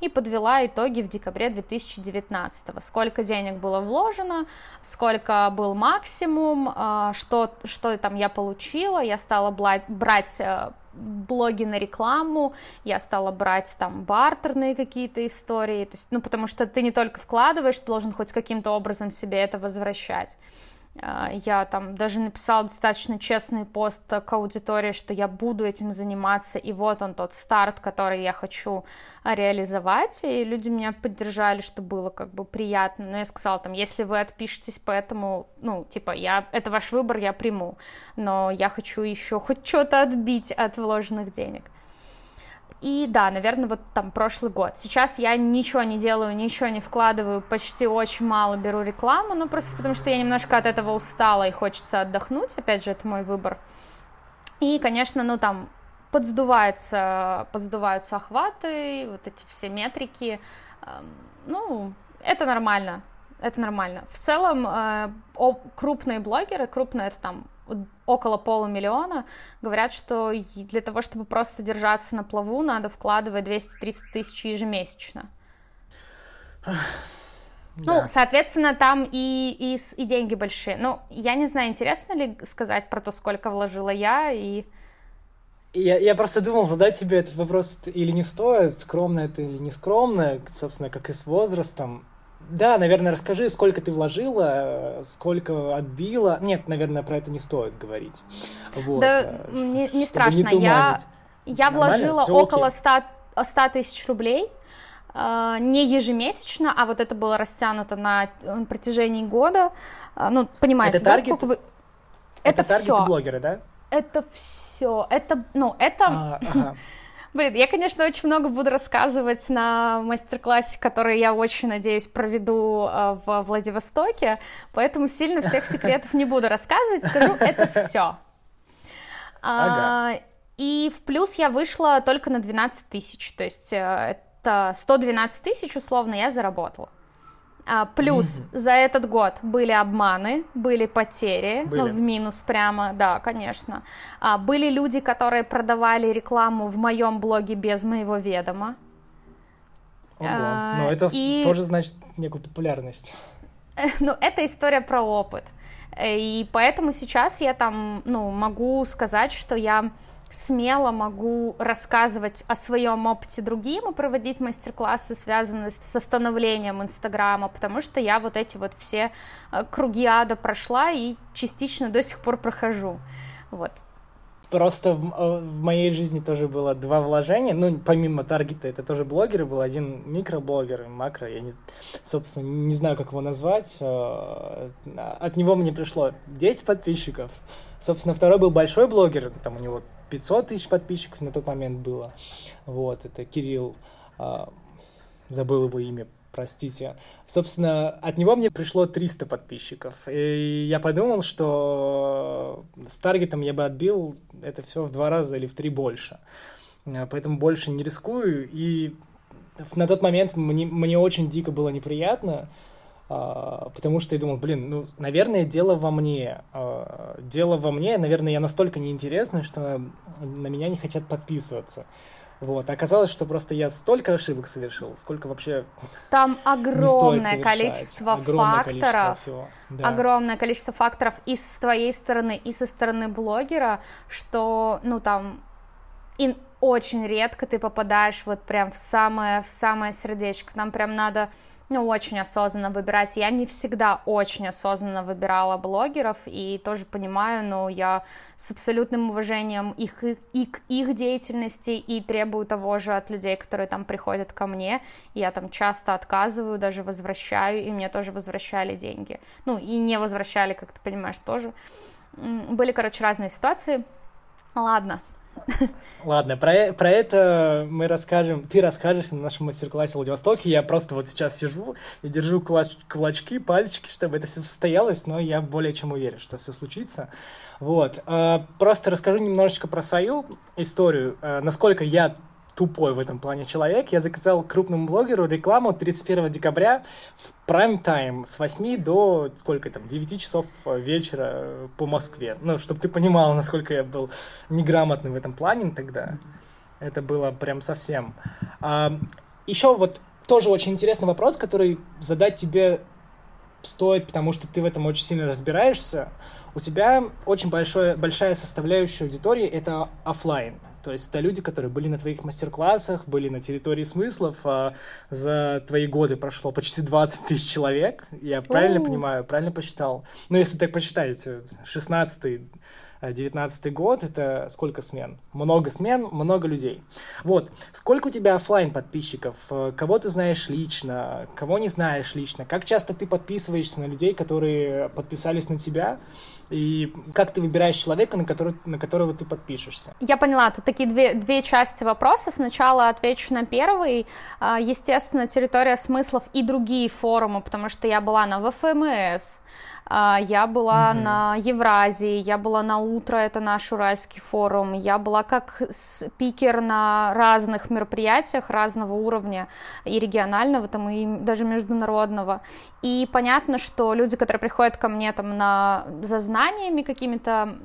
и подвела итоги в декабре 2019. Сколько денег было вложено, сколько был максимум, а, что, что там я получила, я стала брать э, блоги на рекламу, я стала брать там бартерные какие-то истории, то есть, ну, потому что ты не только вкладываешь, ты должен хоть каким-то образом себе это возвращать. А, я там даже написала достаточно честный пост к аудитории, что я буду этим заниматься, и вот он тот старт, который я хочу реализовать, и люди меня поддержали, что было как бы приятно, но я сказала там, если вы отпишетесь по этому, ну, типа, я, это ваш выбор, я приму, но я хочу еще хоть что-то отбить от вложенных денег. И да, наверное, вот там прошлый год. Сейчас я ничего не делаю, ничего не вкладываю, почти очень мало беру рекламу, ну просто потому что я немножко от этого устала и хочется отдохнуть, опять же, это мой выбор. И, конечно, ну там подсдувается, подсдуваются охваты, вот эти все метрики, эм, ну, это нормально, это нормально. В целом, э, крупные блогеры, крупные это там около полумиллиона, говорят, что для того, чтобы просто держаться на плаву, надо вкладывать 200-300 тысяч ежемесячно. Да. Ну, соответственно, там и, и, и деньги большие. Ну, я не знаю, интересно ли сказать про то, сколько вложила я и... Я, я просто думал задать тебе этот вопрос или не стоит, скромно это или не скромно, собственно, как и с возрастом. Да, наверное, расскажи, сколько ты вложила, сколько отбила. Нет, наверное, про это не стоит говорить. Вот, да, э, не, не страшно. Не я, я вложила Все около 100, 100 тысяч рублей а, не ежемесячно, а вот это было растянуто на протяжении года. Ну, понимаете, это да, таргет, сколько вы... Это, это все. блогеры, да? Это все. Это, ну, это... А, ага. Блин, я, конечно, очень много буду рассказывать на мастер-классе, который я очень надеюсь проведу э, в Владивостоке, поэтому сильно всех *laughs* секретов не буду рассказывать, скажу, это все. Ага. А, и в плюс я вышла только на 12 тысяч, то есть э, это 112 тысяч условно я заработала. А, плюс mm-hmm. за этот год были обманы, были потери, ну, были. ну, в минус прямо, да, конечно. А, были люди, которые продавали рекламу в моем блоге без моего ведома. Ого. А, Но это и... тоже значит некую популярность. *laughs* Ну, это история про опыт. И поэтому сейчас я там, ну, могу сказать, что я смело могу рассказывать о своем опыте другим и проводить мастер-классы, связанные с становлением Инстаграма, потому что я вот эти вот все э, круги ада прошла и частично до сих пор прохожу. Вот. Просто в, э, в моей жизни тоже было два вложения. Ну, помимо таргета, это тоже блогеры. Был один микроблогер, макро. Я, не, собственно, не знаю, как его назвать. Э, от него мне пришло 10 подписчиков. Собственно, второй был большой блогер. Там у него 500 тысяч подписчиков на тот момент было. Вот, это Кирилл, а, забыл его имя, простите. Собственно, от него мне пришло 300 подписчиков. И я подумал, что с таргетом я бы отбил это все в два раза или в три больше. А, поэтому больше не рискую. И на тот момент мне, мне очень дико было неприятно, потому что я думал, блин, ну, наверное, дело во мне. А, дело во мне, наверное, я настолько неинтересный, что на меня не хотят подписываться. Вот. оказалось, что просто я столько ошибок совершил, сколько вообще Там огромное количество огромное факторов. Количество всего. Да. Огромное количество факторов и с твоей стороны, и со стороны блогера, что, ну, там, и очень редко ты попадаешь вот прям в самое, в самое сердечко. Нам прям надо ну, очень осознанно выбирать. Я не всегда очень осознанно выбирала блогеров, и тоже понимаю, но я с абсолютным уважением их, и к их деятельности и требую того же от людей, которые там приходят ко мне. Я там часто отказываю, даже возвращаю, и мне тоже возвращали деньги. Ну, и не возвращали, как ты понимаешь, тоже. Были, короче, разные ситуации. Ладно, Ладно, про, про это мы расскажем, ты расскажешь на нашем мастер-классе в Владивостоке. Я просто вот сейчас сижу и держу кулач, кулачки, пальчики, чтобы это все состоялось, но я более чем уверен, что все случится. Вот. А, просто расскажу немножечко про свою историю, а, насколько я тупой в этом плане человек. Я заказал крупному блогеру рекламу 31 декабря в прайм-тайм с 8 до, сколько там, 9 часов вечера по Москве. Ну, чтобы ты понимал, насколько я был неграмотный в этом плане тогда. Это было прям совсем. А, еще вот тоже очень интересный вопрос, который задать тебе стоит, потому что ты в этом очень сильно разбираешься. У тебя очень большое, большая составляющая аудитории — это офлайн. То есть это люди, которые были на твоих мастер-классах, были на территории смыслов. А за твои годы прошло почти 20 тысяч человек. Я правильно понимаю, правильно посчитал? Ну, если так посчитать, 16 19 год, это сколько смен? Много смен, много людей. Вот, сколько у тебя офлайн подписчиков? Кого ты знаешь лично? Кого не знаешь лично? Как часто ты подписываешься на людей, которые подписались на тебя? и как ты выбираешь человека, на, который, на которого ты подпишешься? Я поняла, тут такие две, две части вопроса. Сначала отвечу на первый. А, естественно, территория смыслов и другие форумы, потому что я была на ВФМС, я была угу. на Евразии, я была на Утро, это наш уральский форум, я была как спикер на разных мероприятиях разного уровня, и регионального, там, и даже международного. И понятно, что люди, которые приходят ко мне там на, за знаниями какими-то,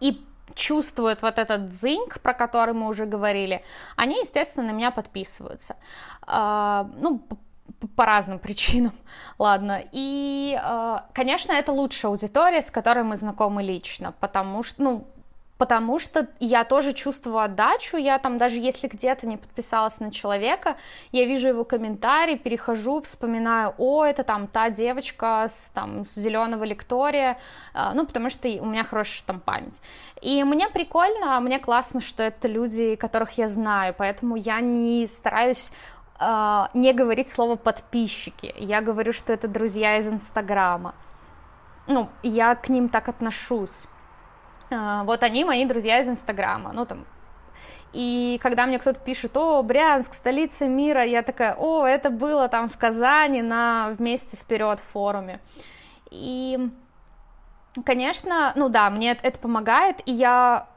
и чувствуют вот этот зинк, про который мы уже говорили, они, естественно, на меня подписываются. А, ну, по разным причинам, *laughs* ладно. И, конечно, это лучшая аудитория, с которой мы знакомы лично, потому что, ну, потому что я тоже чувствую отдачу, я там даже если где-то не подписалась на человека, я вижу его комментарий, перехожу, вспоминаю, о, это там та девочка с, там, с зеленого лектория, а, ну, потому что у меня хорошая там память. И мне прикольно, мне классно, что это люди, которых я знаю, поэтому я не стараюсь Uh, не говорить слово подписчики. Я говорю, что это друзья из Инстаграма. Ну, я к ним так отношусь. А, вот они мои друзья из Инстаграма, ну там и когда мне кто-то пишет, о, Брянск, столица мира, я такая, о, это было там в Казани на вместе вперед форуме. И, конечно, ну да, мне это помогает, и я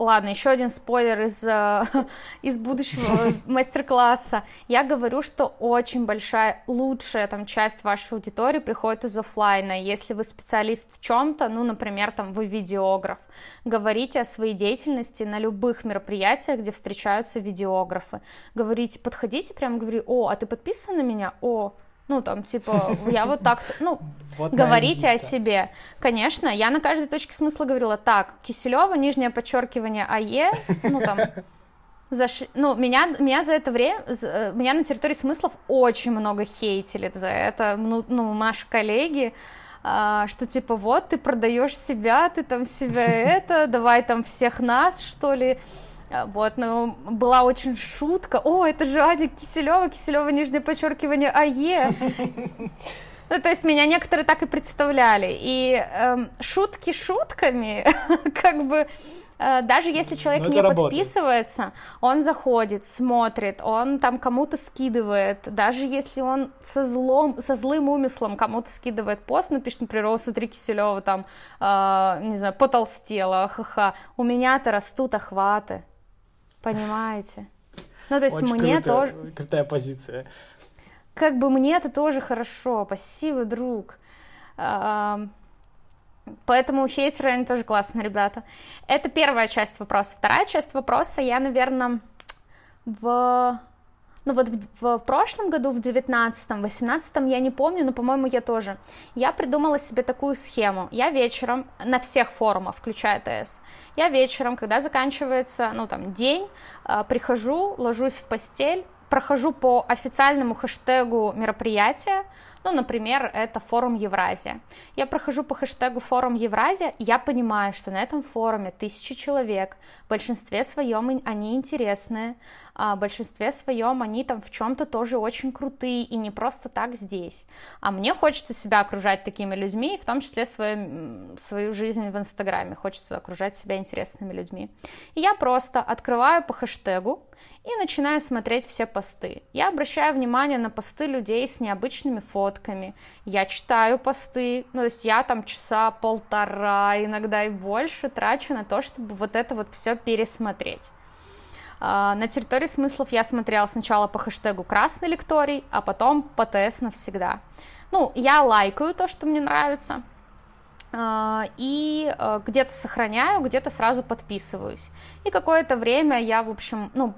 Ладно, еще один спойлер из, э, *laughs* из будущего *laughs* мастер-класса. Я говорю, что очень большая, лучшая там часть вашей аудитории приходит из офлайна. Если вы специалист в чем-то, ну, например, там вы видеограф, говорите о своей деятельности на любых мероприятиях, где встречаются видеографы. Говорите, подходите, прям говори, о, а ты подписан на меня? О, ну, там, типа, я вот так, ну, *laughs* вот говорите о себе. Конечно, я на каждой точке смысла говорила, так, Киселева, нижнее подчеркивание АЕ, ну, там, *laughs* Заш... Ну, меня, меня за это время, э, меня на территории смыслов очень много хейтили за это, ну, ну наши коллеги, а, что типа вот ты продаешь себя, ты там себя *laughs* это, давай там всех нас, что ли, вот, но была очень шутка. О, это же Аня Киселева, Киселева нижнее подчеркивание АЕ. *laughs* Ну, то есть меня некоторые так и представляли. И эм, шутки шутками, *laughs* как бы, э, даже если человек не работает. подписывается, он заходит, смотрит, он там кому-то скидывает, даже если он со злом, со злым умыслом кому-то скидывает пост, напишет, например, о, смотри, Киселева там, э, не знаю, потолстела, ха-ха, у меня-то растут охваты, Понимаете? Ну, то есть Очень мне круто, тоже... Крутая позиция. Как бы мне это тоже хорошо. Спасибо, друг. Поэтому хейтеры, они тоже классные ребята. Это первая часть вопроса. Вторая часть вопроса я, наверное, в ну вот в, в прошлом году, в 19-м, 18-м, я не помню, но, по-моему, я тоже. Я придумала себе такую схему. Я вечером на всех форумах, включая ТС, я вечером, когда заканчивается, ну там, день, э, прихожу, ложусь в постель, прохожу по официальному хэштегу мероприятия, ну, например, это форум Евразия. Я прохожу по хэштегу форум Евразия, я понимаю, что на этом форуме тысячи человек, в большинстве своем они интересные, а в большинстве своем они там в чем-то тоже очень крутые и не просто так здесь. А мне хочется себя окружать такими людьми, в том числе свою, свою жизнь в Инстаграме, хочется окружать себя интересными людьми. И я просто открываю по хэштегу, и начинаю смотреть все посты. Я обращаю внимание на посты людей с необычными фотками, я читаю посты, ну, то есть я там часа полтора, иногда и больше трачу на то, чтобы вот это вот все пересмотреть. А, на территории смыслов я смотрела сначала по хэштегу «Красный лекторий», а потом по ТС навсегда. Ну, я лайкаю то, что мне нравится, а, и а, где-то сохраняю, где-то сразу подписываюсь. И какое-то время я, в общем, ну,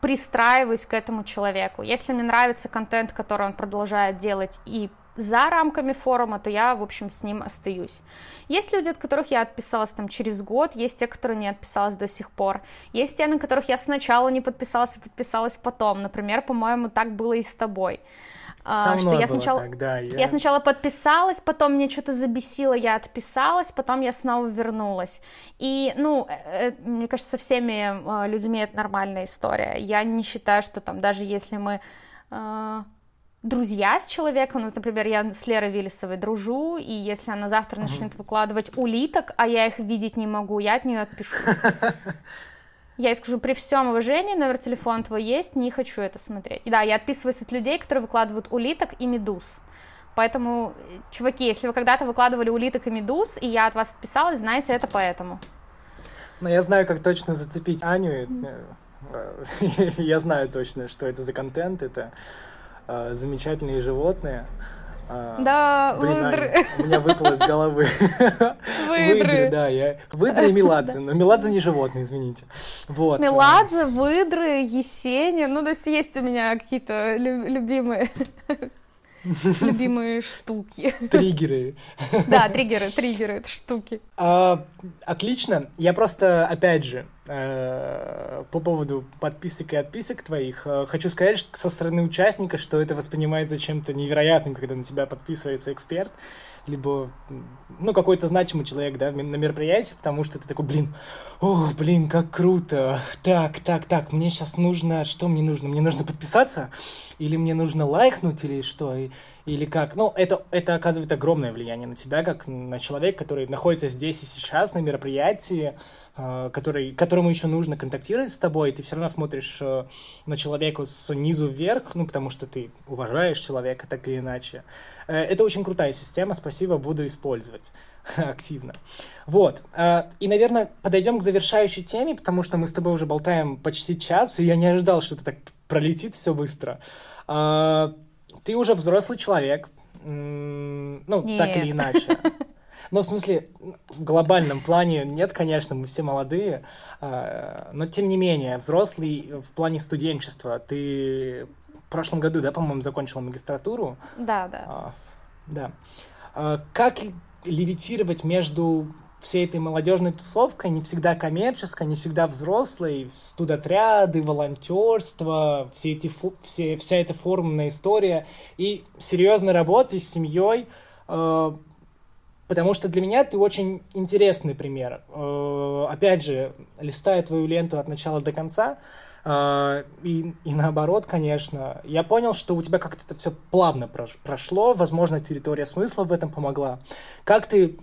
пристраиваюсь к этому человеку. Если мне нравится контент, который он продолжает делать и за рамками форума, то я, в общем, с ним остаюсь. Есть люди, от которых я отписалась там через год, есть те, которые не отписалась до сих пор. Есть те, на которых я сначала не подписалась, а подписалась потом. Например, по-моему, так было и с тобой. А, Со что я сначала, так, да, я... я сначала подписалась, потом мне что-то забесило, я отписалась, потом я снова вернулась. И, ну, э, э, мне кажется, со всеми э, людьми это нормальная история. Я не считаю, что там даже если мы друзья с человеком, ну, например, я с Лерой Виллисовой дружу, и если она завтра начнет выкладывать улиток, а я их видеть не могу, я от нее отпишу. *laughs* Я ей скажу, при всем уважении, номер телефона твой есть, не хочу это смотреть. И да, я отписываюсь от людей, которые выкладывают улиток и медуз. Поэтому, чуваки, если вы когда-то выкладывали улиток и медуз, и я от вас отписалась, знаете, это поэтому. Но я знаю, как точно зацепить Аню. *laughs* Я знаю точно, что это за контент. Это э, замечательные животные. А, да, Блин, выдры. Аня, у меня выпало из головы. *laughs* Выдры. выдры, да. Я... Выдры и меладзе. Но меладзе не животные, извините. Вот. Меладзе, выдры, есени. Ну, то есть есть у меня какие-то любимые *laughs* любимые штуки. Триггеры. Да, триггеры, триггеры, это штуки. А, отлично. Я просто, опять же, по поводу подписок и отписок твоих, э, хочу сказать что со стороны участника, что это воспринимается чем-то невероятным, когда на тебя подписывается эксперт либо, ну, какой-то значимый человек, да, на мероприятии, потому что ты такой, блин, о, блин, как круто, так, так, так, мне сейчас нужно, что мне нужно? Мне нужно подписаться? Или мне нужно лайкнуть, или что? или как. Ну, это, это оказывает огромное влияние на тебя, как на человека, который находится здесь и сейчас на мероприятии, э, который, которому еще нужно контактировать с тобой, и ты все равно смотришь э, на человека снизу вверх, ну, потому что ты уважаешь человека так или иначе. Э, это очень крутая система, спасибо, буду использовать *laughs* активно. Вот. И, наверное, подойдем к завершающей теме, потому что мы с тобой уже болтаем почти час, и я не ожидал, что это так пролетит все быстро ты уже взрослый человек, ну, нет. так или иначе. *laughs* Ну, в смысле, в глобальном плане нет, конечно, мы все молодые, а, но тем не менее, взрослый в плане студенчества. Ты в прошлом году, да, по-моему, закончила магистратуру? Да, да. А, да. А, как левитировать между всей этой молодежной тусовкой, не всегда коммерческой, не всегда взрослой, студотряды, волонтерство, все эти, все, вся эта форменная история и серьезной работы с семьей, э, потому что для меня ты очень интересный пример. Э, опять же, листая твою ленту от начала до конца, Uh, и, и наоборот, конечно, я понял, что у тебя как-то это все плавно прошло, возможно, территория смысла в этом помогла. Как ты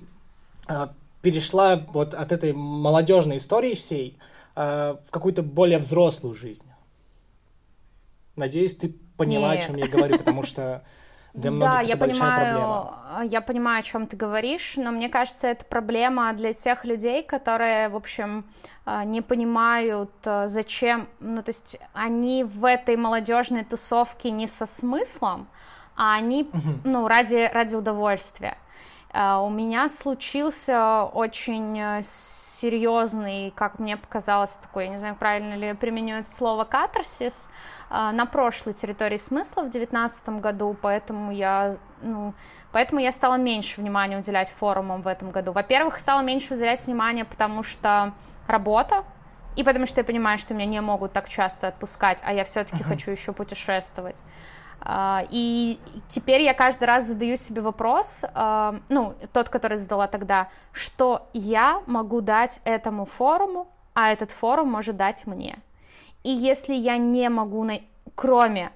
uh, перешла вот от этой молодежной истории всей э, в какую-то более взрослую жизнь. Надеюсь, ты поняла, Нет. о чем я говорю, потому что для многих да, это я большая понимаю, проблема. Я понимаю, о чем ты говоришь, но мне кажется, это проблема для тех людей, которые, в общем, э, не понимают, э, зачем, ну, то есть они в этой молодежной тусовке не со смыслом, а они, угу. ну, ради, ради удовольствия. У меня случился очень э, серьезный, как мне показалось, такой, я не знаю, правильно ли применю это слово, катарсис на прошлой территории смысла в девятнадцатом году, поэтому я, ну, поэтому я стала меньше внимания уделять форумам в этом году. Во-первых, стала меньше уделять внимания, потому что работа, и потому что я понимаю, что меня не могут так часто отпускать, а я все-таки uh-huh. хочу еще путешествовать. А, и теперь я каждый раз задаю себе вопрос, а, ну, тот, который задала тогда, что я могу дать этому форуму, а этот форум может дать мне. И если я не могу, кроме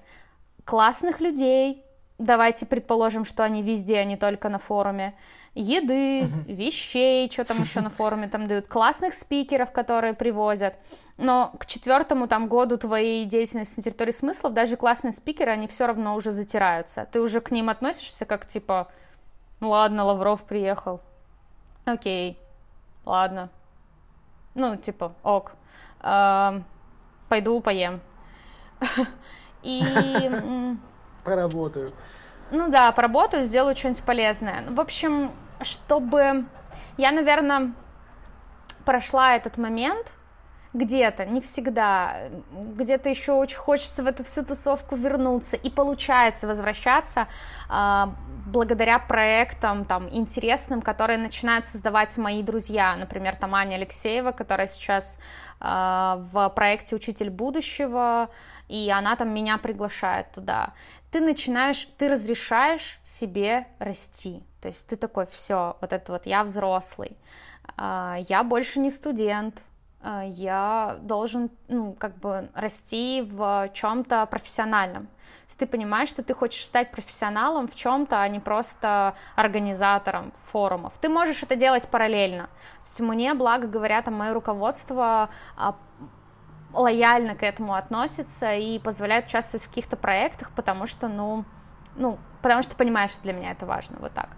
классных людей, давайте предположим, что они везде, а не только на форуме, еды, uh-huh. вещей, что там еще на форуме там дают, классных спикеров, которые привозят. Но к четвертому там году твоей деятельности на территории смыслов даже классные спикеры, они все равно уже затираются. Ты уже к ним относишься как типа, ну ладно, Лавров приехал, окей, ладно, ну типа, ок, пойду поем. *laughs* И... Поработаю. Ну да, поработаю, сделаю что-нибудь полезное. В общем, чтобы я, наверное, прошла этот момент где-то, не всегда, где-то еще очень хочется в эту всю тусовку вернуться, и получается возвращаться э, благодаря проектам там интересным, которые начинают создавать мои друзья, например, там Аня Алексеева, которая сейчас э, в проекте «Учитель будущего», и она там меня приглашает туда. Ты начинаешь, ты разрешаешь себе расти, то есть ты такой, все, вот это вот я взрослый, а, я больше не студент, я должен, ну, как бы расти в чем-то профессиональном. То есть ты понимаешь, что ты хочешь стать профессионалом в чем-то, а не просто организатором форумов. Ты можешь это делать параллельно. То есть мне, благо говоря, там мое руководство а, лояльно к этому относится и позволяет участвовать в каких-то проектах, потому что, ну, ну, потому что понимаешь, что для меня это важно, вот так.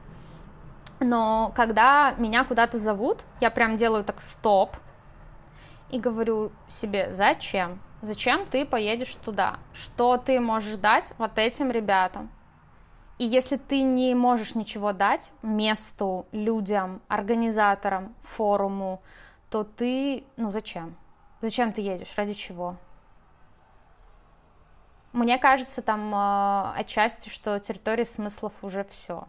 Но когда меня куда-то зовут, я прям делаю так стоп и говорю себе, зачем? Зачем ты поедешь туда? Что ты можешь дать вот этим ребятам? И если ты не можешь ничего дать месту, людям, организаторам, форуму, то ты, ну зачем? Зачем ты едешь? Ради чего? Мне кажется, там э, отчасти, что территория смыслов уже все.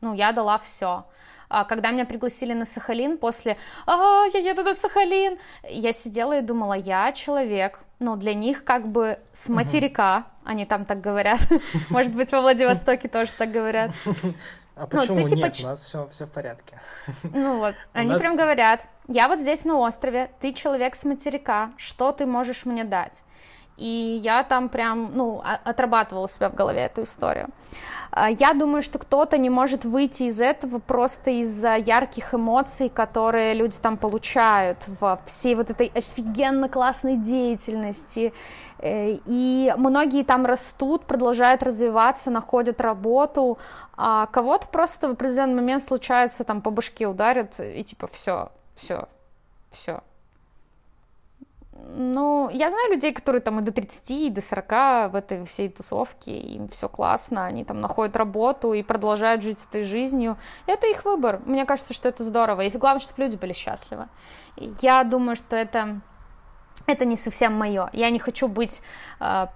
Ну, я дала все. А когда меня пригласили на Сахалин после «А, я еду на Сахалин», я сидела и думала, я человек, ну, для них как бы с материка, угу. они там так говорят. *laughs* Может быть, во Владивостоке тоже так говорят. *laughs* А почему ну, ты, типа, нет? У нас все, все в порядке. *laughs* Ну вот, они нас... прям говорят, я вот здесь на острове, ты человек с материка, что ты можешь мне дать? И я там прям, ну, отрабатывала себя в голове эту историю. А, я думаю, что кто-то не может выйти из этого просто из-за ярких эмоций, которые люди там получают во всей вот этой офигенно классной деятельности. Э, и многие там растут, продолжают развиваться, находят работу, а кого-то просто в определенный момент случается там по башке ударят и типа все, все, все, ну, я знаю людей, которые там и до 30, и до 40 в этой всей тусовке, им все классно, они там находят работу и продолжают жить этой жизнью. Это их выбор. Мне кажется, что это здорово. И главное, чтобы люди были счастливы. Я думаю, что это, это не совсем мое. Я не хочу быть э,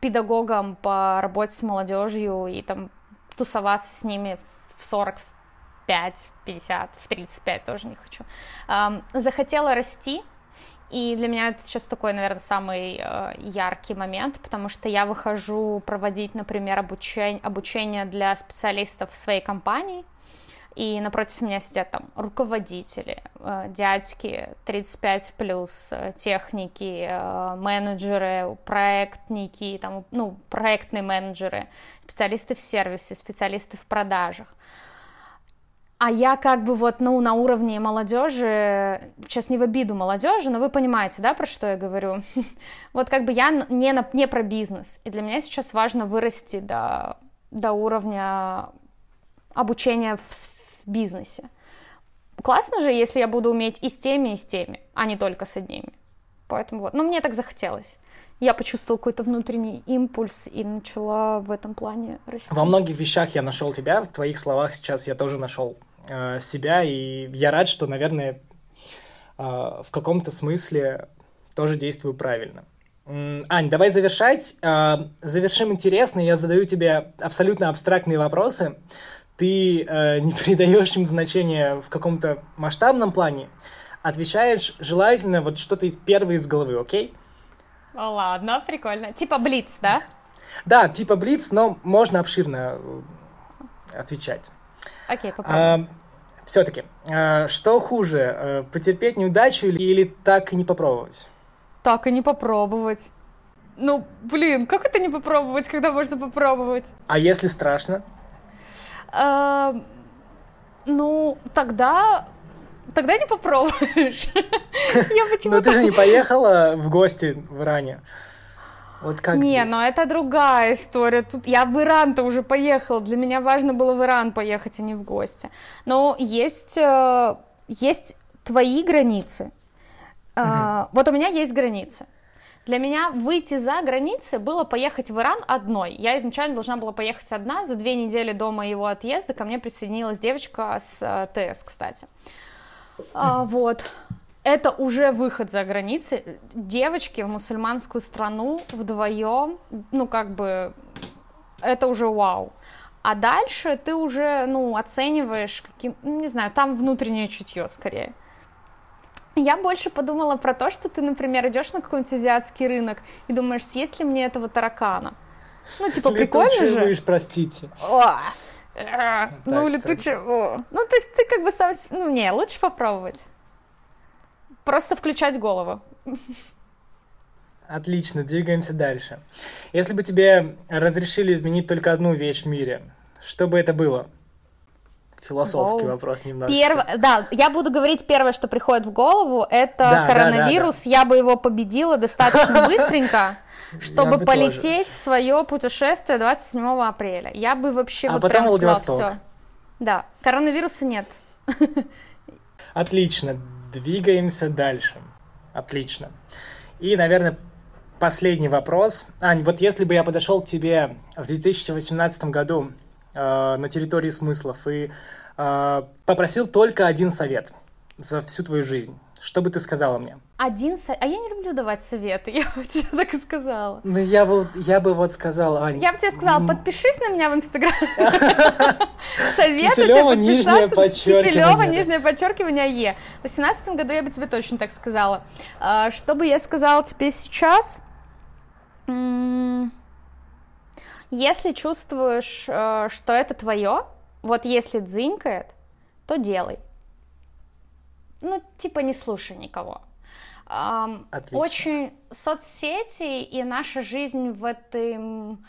педагогом по работе с молодежью и там тусоваться с ними в 45, 50, в 35 тоже не хочу. Э, захотела расти, и для меня это сейчас такой, наверное, самый э, яркий момент, потому что я выхожу проводить, например, обучение, обучение для специалистов своей компании, и напротив меня сидят там руководители, э, дядьки 35 плюс, э, техники, э, менеджеры, проектники, там, ну, проектные менеджеры, специалисты в сервисе, специалисты в продажах. А я как бы вот, ну, на уровне молодежи, сейчас не в обиду молодежи, но вы понимаете, да, про что я говорю? *laughs* Вот как бы я не, на, не про бизнес, и для меня сейчас важно вырасти до, до уровня обучения в, в бизнесе. Классно же, если я буду уметь и с теми, и с теми, а не только с одними. Поэтому вот, ну, мне так захотелось я почувствовала какой-то внутренний импульс и начала в этом плане расти. Во многих вещах я нашел тебя, в твоих словах сейчас я тоже нашел себя, и я рад, что, наверное, э, в каком-то смысле тоже действую правильно. Ань, давай завершать. Э, завершим интересно. Я задаю тебе абсолютно абстрактные вопросы. Ты э, *laughs* не придаешь им значения в каком-то масштабном плане. Отвечаешь желательно вот что-то из первой из головы, окей? О, ладно, прикольно. Типа Блиц, да? Да, типа Блиц, но можно обширно отвечать. Окей, попробуем. А, все-таки, э, что хуже, э, потерпеть неудачу или, или так и не попробовать? Так и не попробовать. Ну, блин, как это не попробовать, когда можно попробовать? А если страшно? А, ну, тогда... Тогда не попробуешь. *laughs* Но ты же не поехала в гости в Иране. Вот как Не, здесь? но это другая история. Тут я в Иран-то уже поехала. Для меня важно было в Иран поехать, а не в гости. Но есть, э, есть твои границы. Угу. Вот у меня есть границы. Для меня выйти за границы было поехать в Иран одной. Я изначально должна была поехать одна. За две недели до моего отъезда ко мне присоединилась девочка с э, ТС, кстати. А, вот это уже выход за границы. Девочки в мусульманскую страну вдвоем, ну, как бы, это уже вау. А дальше ты уже, ну, оцениваешь, каким, ну, не знаю, там внутреннее чутье скорее. Я больше подумала про то, что ты, например, идешь на какой-нибудь азиатский рынок и думаешь, съесть ли мне этого таракана. Ну, типа, *laughs* прикольно же. Будешь, простите. О, ну, летучий... Ну, то есть ты как бы сам... Ну, не, лучше попробовать. Просто включать голову. Отлично, двигаемся дальше. Если бы тебе разрешили изменить только одну вещь в мире, что бы это было? Философский Воу. вопрос немножко. Перв... Да, я буду говорить первое, что приходит в голову, это да, коронавирус. Да, да, да. Я бы его победила достаточно *laughs* быстренько. чтобы полететь в свое путешествие 27 апреля. Я бы вообще а вот потом прям Владивосток. все. Да, коронавируса нет. *laughs* Отлично, двигаемся дальше. Отлично. И, наверное, последний вопрос. Ань, вот если бы я подошел к тебе в 2018 году э, на территории смыслов и э, попросил только один совет за всю твою жизнь, что бы ты сказала мне? Один совет. А я не люблю давать советы, *laughs* я бы тебе так и сказала. Ну, я бы, я бы вот сказала, Ань... Я бы тебе сказала, подпишись на меня в Инстаграм. *laughs* Совет Киселева, нижнее подчеркивание. Киселева, нижнее подчеркивание Е. В 2018 году я бы тебе точно так сказала. А, что бы я сказала тебе сейчас? Если чувствуешь, э, что это твое, вот если дзынькает, то делай ну, типа не слушай никого. Отлично. Очень соцсети и наша жизнь в этом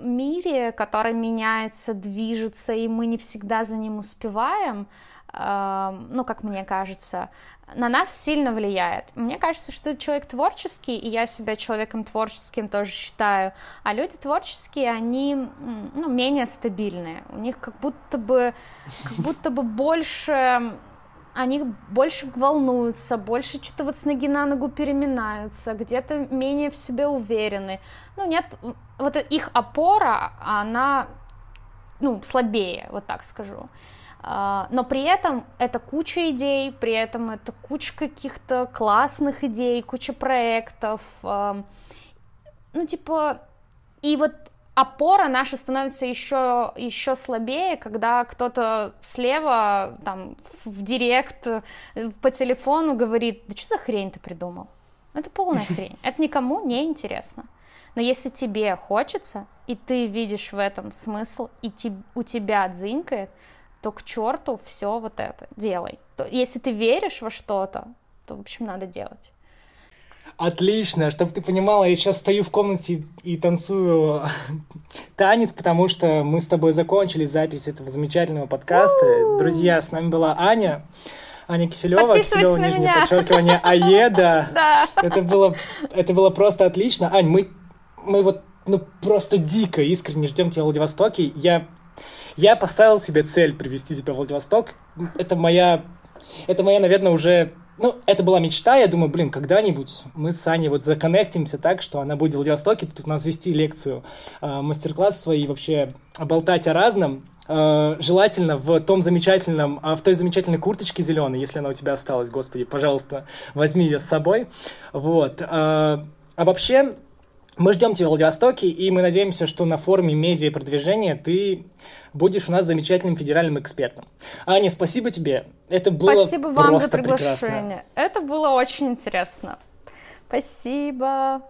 мире, который меняется, движется, и мы не всегда за ним успеваем, ну, как мне кажется, на нас сильно влияет. Мне кажется, что человек творческий, и я себя человеком творческим тоже считаю, а люди творческие, они ну, менее стабильные. У них как будто бы, как будто бы больше они больше волнуются, больше что-то вот с ноги на ногу переминаются, где-то менее в себе уверены. Ну, нет, вот их опора, она, ну, слабее, вот так скажу. А, но при этом это куча идей, при этом это куча каких-то классных идей, куча проектов. Ну, типа, и вот опора наша становится еще, еще слабее, когда кто-то слева там, в директ э, по телефону говорит, да что за хрень ты придумал? Это полная *laughs* хрень, это никому не интересно. Но если тебе хочется, и ты видишь в этом смысл, и te, у тебя дзынькает, то к черту все вот это делай. То, если ты веришь во что-то, то, в общем, надо делать. Отлично, чтобы ты понимала, я сейчас стою в комнате и танцую *laughs* танец, потому что мы с тобой закончили запись этого замечательного подкаста. Друзья, с нами была Аня. Аня Киселева, Киселева, нижнее меня. подчеркивание, Аеда. *laughs* Да. Это было, это было просто отлично. Ань, мы, мы вот ну, просто дико искренне ждем тебя в Владивостоке. Я, я поставил себе цель привести тебя в Владивосток. Это моя, это моя, наверное, уже ну, это была мечта, я думаю, блин, когда-нибудь мы с Аней вот законнектимся так, что она будет в Владивостоке, тут у нас вести лекцию, э, мастер-класс свои, вообще болтать о разном, э, желательно в том замечательном, э, в той замечательной курточке зеленой, если она у тебя осталась, господи, пожалуйста, возьми ее с собой, вот. А вообще, мы ждем тебя в Владивостоке, и мы надеемся, что на форуме медиа и продвижения ты будешь у нас замечательным федеральным экспертом. Аня, спасибо тебе. Это было спасибо вам просто за приглашение. прекрасно. Это было очень интересно. Спасибо.